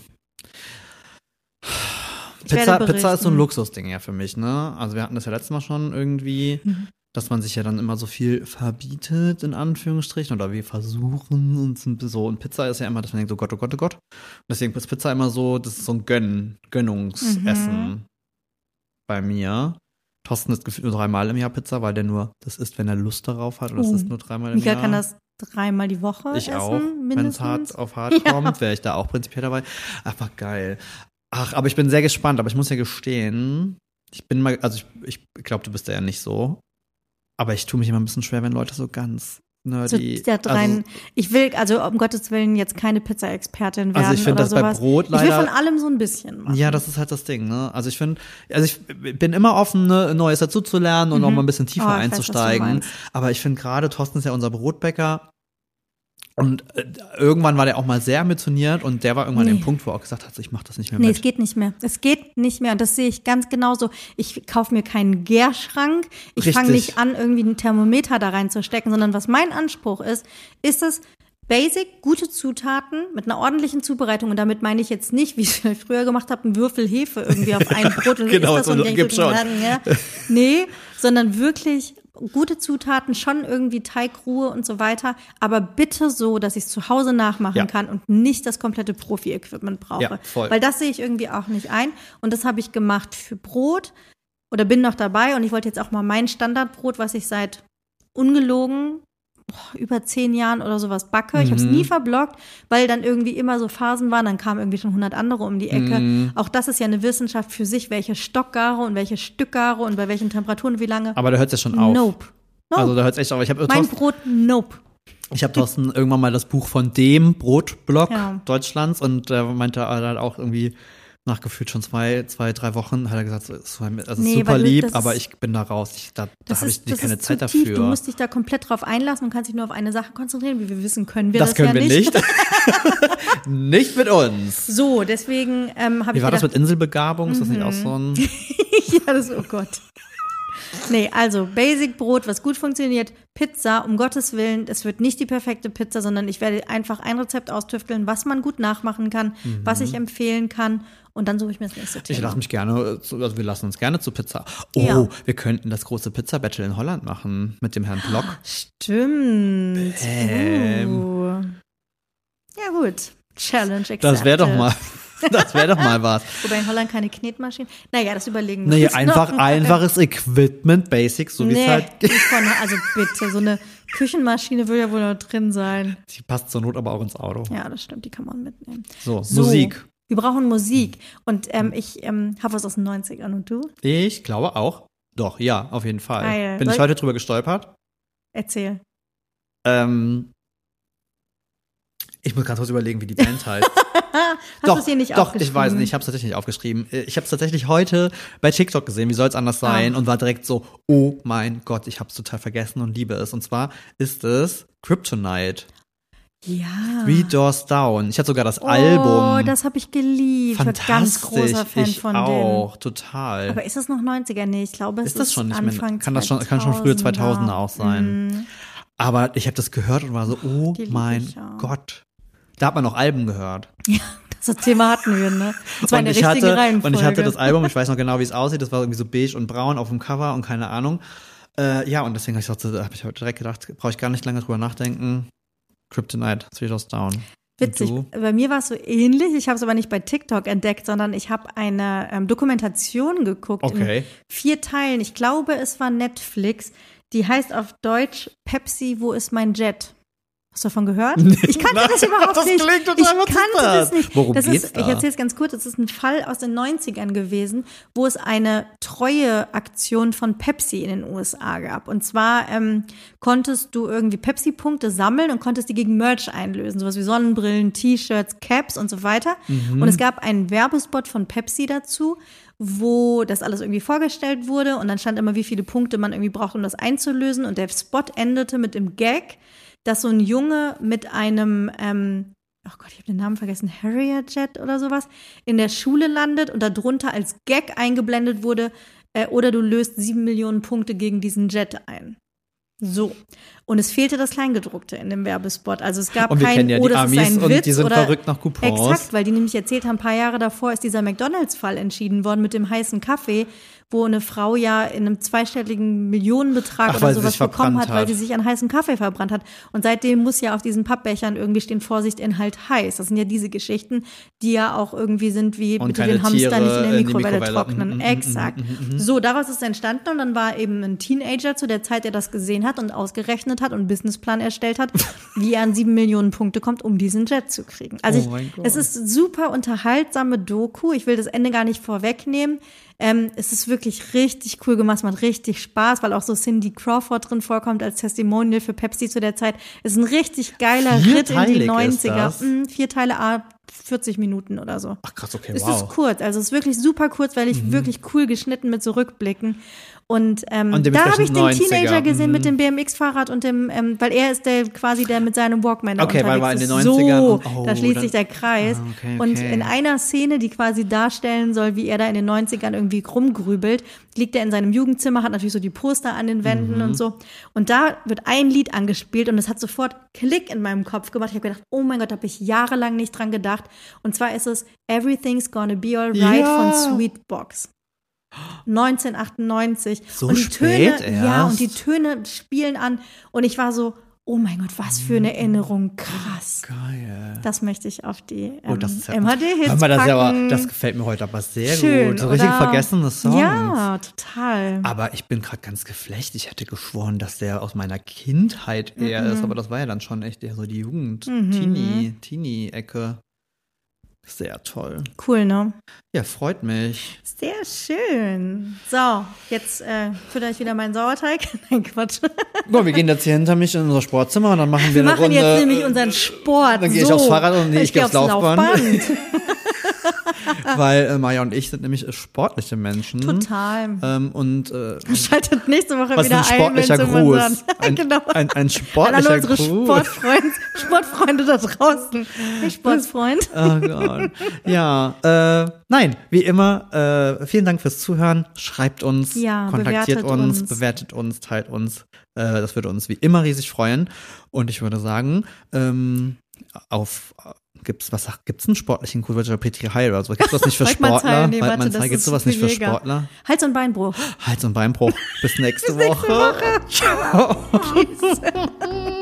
Pizza, Pizza ist so ein. Luxusding ja für mich, ne? Also wir hatten das ja letztes Mal schon irgendwie, Mhm. dass man sich ja dann immer so viel verbietet, in Anführungsstrichen, oder wir versuchen uns ein bisschen so. Und Pizza ist ja immer, dass man denkt, so Gott, oh Gott, oh Gott. Und deswegen ist Pizza immer so, das ist so ein Gönn, Gönnungsessen Mhm. bei mir. Thorsten isst gefühlt nur dreimal im Jahr Pizza, weil der nur das isst, wenn er Lust darauf hat. Und das Oh. ist nur dreimal im Mika Jahr. kann das dreimal die Woche Ich essen, auch. Wenn es hart auf hart kommt, wäre ich da auch prinzipiell dabei. Einfach geil. Ach, aber ich bin sehr gespannt, aber ich muss ja gestehen, ich bin mal, also ich, ich glaube, du bist da ja nicht so. Aber ich tue mich immer ein bisschen schwer, wenn Leute so ganz nerdy. rein, also, ich will, also um Gottes Willen jetzt keine Pizza-Expertin werden also ich finde das bei sowas. Brot ich will leider. von allem so ein bisschen machen. ja, das ist halt das Ding, ne? Also ich finde, also ich bin immer offen, ne, Neues dazu zu lernen und Mhm. auch mal ein bisschen tiefer Oh, weiß, einzusteigen. meinst. aber ich finde gerade, Thorsten ist ja unser Brotbäcker. Und äh, irgendwann war der auch mal sehr ambitioniert und der war irgendwann an Nee. dem Punkt, wo er auch gesagt hat, ich mache das nicht mehr Nee, mit. es geht nicht mehr. Es geht nicht mehr. Und das sehe ich ganz genauso. Ich kaufe mir keinen Gärschrank. Ich fange nicht an, irgendwie ein Thermometer da reinzustecken, sondern was mein Anspruch ist, ist es, Basic, gute Zutaten mit einer ordentlichen Zubereitung. Und damit meine ich jetzt nicht, wie ich es früher gemacht habe, einen Würfel Hefe irgendwie auf ein Brot und Genau, ist das so und gibt's schon. Ja. Nee, sondern wirklich gute Zutaten, schon irgendwie Teigruhe und so weiter, aber bitte so, dass ich es zu Hause nachmachen Ja. kann und nicht das komplette Profi-Equipment brauche. Ja, voll. Weil das sehe ich irgendwie auch nicht ein. Und das habe ich gemacht für Brot oder bin noch dabei und ich wollte jetzt auch mal mein Standardbrot, was ich seit ungelogen boah, über zehn Jahren oder sowas backe. Ich habe es Mhm. nie verblockt, weil dann irgendwie immer so Phasen waren, dann kamen irgendwie schon 100 andere um die Ecke. Mhm. Auch das ist ja eine Wissenschaft für sich, welche Stockgare und welche Stückgare und bei welchen Temperaturen wie lange. Aber da hört es ja schon auf. Nope. Nope. Also da hört es echt auf. Ich habe mein Thorsten, Brot, nope. ich hab Thorsten irgendwann mal das Buch von dem Brotblock Ja. Deutschlands und der meinte er hat auch irgendwie nachgefühlt schon zwei, zwei, drei Wochen, hat er gesagt, war also Nee, super lieb, das aber ist- ich bin da raus. Ich, da da Das habe ist, ich das keine ist Zeit tief. dafür. Du musst dich da komplett drauf einlassen und kannst dich nur auf eine Sache konzentrieren. Wie wir wissen, können wir das das, können ja wir nicht. nicht. nicht mit uns. So, deswegen ähm, habe Wie ich war das gedacht, mit Inselbegabung? Ist das nicht auch so ein. ja, das, oh Gott. Nee, also Basic Brot, was gut funktioniert. Pizza, um Gottes Willen, es wird nicht die perfekte Pizza, sondern ich werde einfach ein Rezept austüfteln, was man gut nachmachen kann, was ich empfehlen kann. Und dann suche ich mir das nächste Thema. Ich lasse mich gerne, also wir lassen uns gerne zu Pizza. Oh, Ja. wir könnten das große Pizza-Battle in Holland machen mit dem Herrn Block. Stimmt. Uh. Ja, gut. Challenge accepted. Das wäre doch mal, das wäre doch mal was. Wobei in Holland keine Knetmaschinen. Naja, das überlegen wir Nee, uns einfach noch. einfaches Equipment, Basics, so wie nee, es halt nicht von, also bitte, so eine Küchenmaschine will ja wohl noch drin sein. Die passt zur Not aber auch ins Auto. Ja, das stimmt, die kann man mitnehmen. So, So, Musik. Wir brauchen Musik. Und ähm, ich ähm, habe was aus den 90ern und du? Ich glaube auch. Doch, ja, auf jeden Fall. Geil. Bin ich Soll- heute drüber gestolpert? Erzähl. Ähm, ich muss ganz kurz überlegen, wie die Band heißt. Hast doch, hier nicht doch, ich weiß nicht, ich habe es tatsächlich nicht aufgeschrieben. Äh, Ich habe es tatsächlich heute bei TikTok gesehen, wie soll es anders sein, Ah. und war direkt so, oh mein Gott, ich habe es total vergessen und liebe es. Und zwar ist es Kryptonite, Ja. Three Doors Down. Ich hatte sogar das oh, Album. das habe ich geliebt. Ich war Fantastisch, ganz großer Fan ich von auch, total. denen. Aber ist das noch 90er? Nee, ich glaube, es ist das schon nicht Anfang mehr? Kann das schon, kann schon früher 2000er 2000er auch sein. Mhm. Aber ich habe das gehört und war so, oh Die mein. Gott. Da hat man noch Alben gehört. Das Thema hatten wir, ne? Das war ich richtigen hatte, Reihenfolge. Und ich hatte das Album, ich weiß noch genau, wie es aussieht, das war irgendwie so beige und braun auf dem Cover und keine Ahnung. Äh, ja, und deswegen habe ich, hab ich direkt gedacht, brauche ich gar nicht lange drüber nachdenken. Kryptonite, Doors Down. Witzig. Bei mir war es so ähnlich. Ich habe es aber nicht bei TikTok entdeckt, sondern ich habe eine ähm, Dokumentation geguckt Okay. in vier Teilen. Ich glaube, es war Netflix. Die heißt auf Deutsch Pepsi, wo ist mein Jet? Hast du davon gehört? Ich kannte das überhaupt das nicht. klingt total- ich kannte das? das nicht. Worum das geht's ist, da? Ich erzähle es ganz kurz. Es ist ein Fall aus den 90ern gewesen, wo es eine Treueaktion von Pepsi in den USA gab. Und zwar ähm, konntest du irgendwie Pepsi-Punkte sammeln und konntest die gegen Merch einlösen. Sowas wie Sonnenbrillen, T-Shirts, Caps und so weiter. Mhm. Und es gab einen Werbespot von Pepsi dazu, wo das alles irgendwie vorgestellt wurde und dann stand immer, wie viele Punkte man irgendwie braucht, um das einzulösen. Und der Spot endete mit dem Gag, dass so ein Junge mit einem, ähm, oh Gott, ich habe den Namen vergessen, Harrier Jet oder sowas, in der Schule landet und darunter als Gag eingeblendet wurde, äh, oder du löst sieben Millionen Punkte gegen diesen Jet ein. So. Und es fehlte das Kleingedruckte in dem Werbespot. Also es gab Und wir kein, kennen ja oh, die Amis ein und Witz die sind oder verrückt nach Coupons. Exakt, weil die nämlich erzählt haben, ein paar Jahre davor ist dieser McDonalds-Fall entschieden worden mit dem heißen Kaffee, wo eine Frau ja in einem zweistelligen Millionenbetrag Ach, oder sowas bekommen hat, weil sie sich an heißen Kaffee verbrannt hat. Und seitdem muss ja auf diesen Pappbechern irgendwie stehen, Vorsicht, Inhalt heiß. Das sind ja diese Geschichten, die ja auch irgendwie sind wie Und bitte den Hamster Tiere nicht in der in die Mikrowelle Mikrowelle. trocknen. Mm, mm, mm, Exakt. mm, mm. So, daraus ist es entstanden und dann war eben ein Teenager zu der Zeit, der das gesehen hat und ausgerechnet hat und einen Businessplan erstellt hat, wie er an sieben Millionen Punkte kommt, um diesen Jet zu kriegen. Also Oh ich, es ist super unterhaltsame Doku. Ich will das Ende gar nicht vorwegnehmen. Ähm, es ist wirklich richtig cool gemacht, es macht richtig Spaß, weil auch so Cindy Crawford drin vorkommt als Testimonial für Pepsi zu der Zeit. Es ist ein richtig geiler Ritt in die Vierteilig ist 90er. das? Mm, vier Teile, ah, 40 Minuten oder so. Ach krass, okay, Es wow. Mhm. ist kurz, also es ist wirklich super kurz, weil ich wirklich cool geschnitten mit so Rückblicken. Und, ähm, Und da habe ich den 90er, Teenager gesehen mhm. mit dem BMX-Fahrrad und dem, ähm, weil er ist der quasi der mit seinem Walkman Okay, weil unterwegs wir in ist. den 90ern So, und- oh, da schließt dann- sich der Kreis. Ah, okay, Und okay. in einer Szene, die quasi darstellen soll, wie er da in den 90ern irgendwie rumgrübelt, liegt er in seinem Jugendzimmer, hat natürlich so die Poster an den Wänden Mhm. und so. Und da wird ein Lied angespielt und es hat sofort Klick in meinem Kopf gemacht. Ich habe gedacht, oh mein Gott, da habe ich jahrelang nicht dran gedacht. Und zwar ist es Everything's Gonna Be Alright Ja. von Sweetbox. 1998. So und die spät Töne, ja, erst? und die Töne spielen an. Und ich war so, oh mein Gott, was für eine Erinnerung. Krass. Geil. Das möchte ich auf die ähm, Oh, das ja, MHD-Hits Hör mal, das, ja aber, packen. das gefällt mir heute aber sehr Schön, gut. So richtig vergessene Songs. Ja, total. Aber ich bin gerade ganz geflecht. Ich hätte geschworen, dass der aus meiner Kindheit eher Mhm. ist, aber das war ja dann schon echt eher so die Jugend, Teenie, Teenie-Ecke. Sehr toll. Cool, ne? Ja, freut mich. Sehr schön. So, jetzt äh, fütter ich wieder meinen Sauerteig. Nein, Quatsch. So, wir gehen jetzt hier hinter mich in unser Sportzimmer und dann machen wir, Wir eine machen Runde. jetzt nämlich unseren Sport. Dann gehe ich so. aufs Fahrrad und nee, ich gehe geh aufs Laufband. Laufband. weil äh, Maja und ich sind nämlich äh, sportliche Menschen. Total. Ähm, und äh, Schaltet nächste Woche was wieder ein sportlicher ein, wenn Gruß. Ein, Ein, genau. ein, ein An alle sportlicher unsere Gruß. Sportfreunde, Sportfreunde da draußen. Hey, Sportfreund. Oh Gott. Ja, äh, nein, wie immer, äh, vielen Dank fürs Zuhören. Schreibt uns, Ja, kontaktiert bewertet uns, uns. bewertet uns, teilt uns. Äh, das würde uns wie immer riesig freuen. Und ich würde sagen, ähm, auf gibt's was gibt's einen sportlichen oder Petri Heil oder so? Gibt's was nicht für Sportler? nee, warte, Waldmannsheil, das gibt's sowas nicht für mega. Sportler? Hals- und Beinbruch. Hals- und Beinbruch. Bis nächste Woche. Ciao.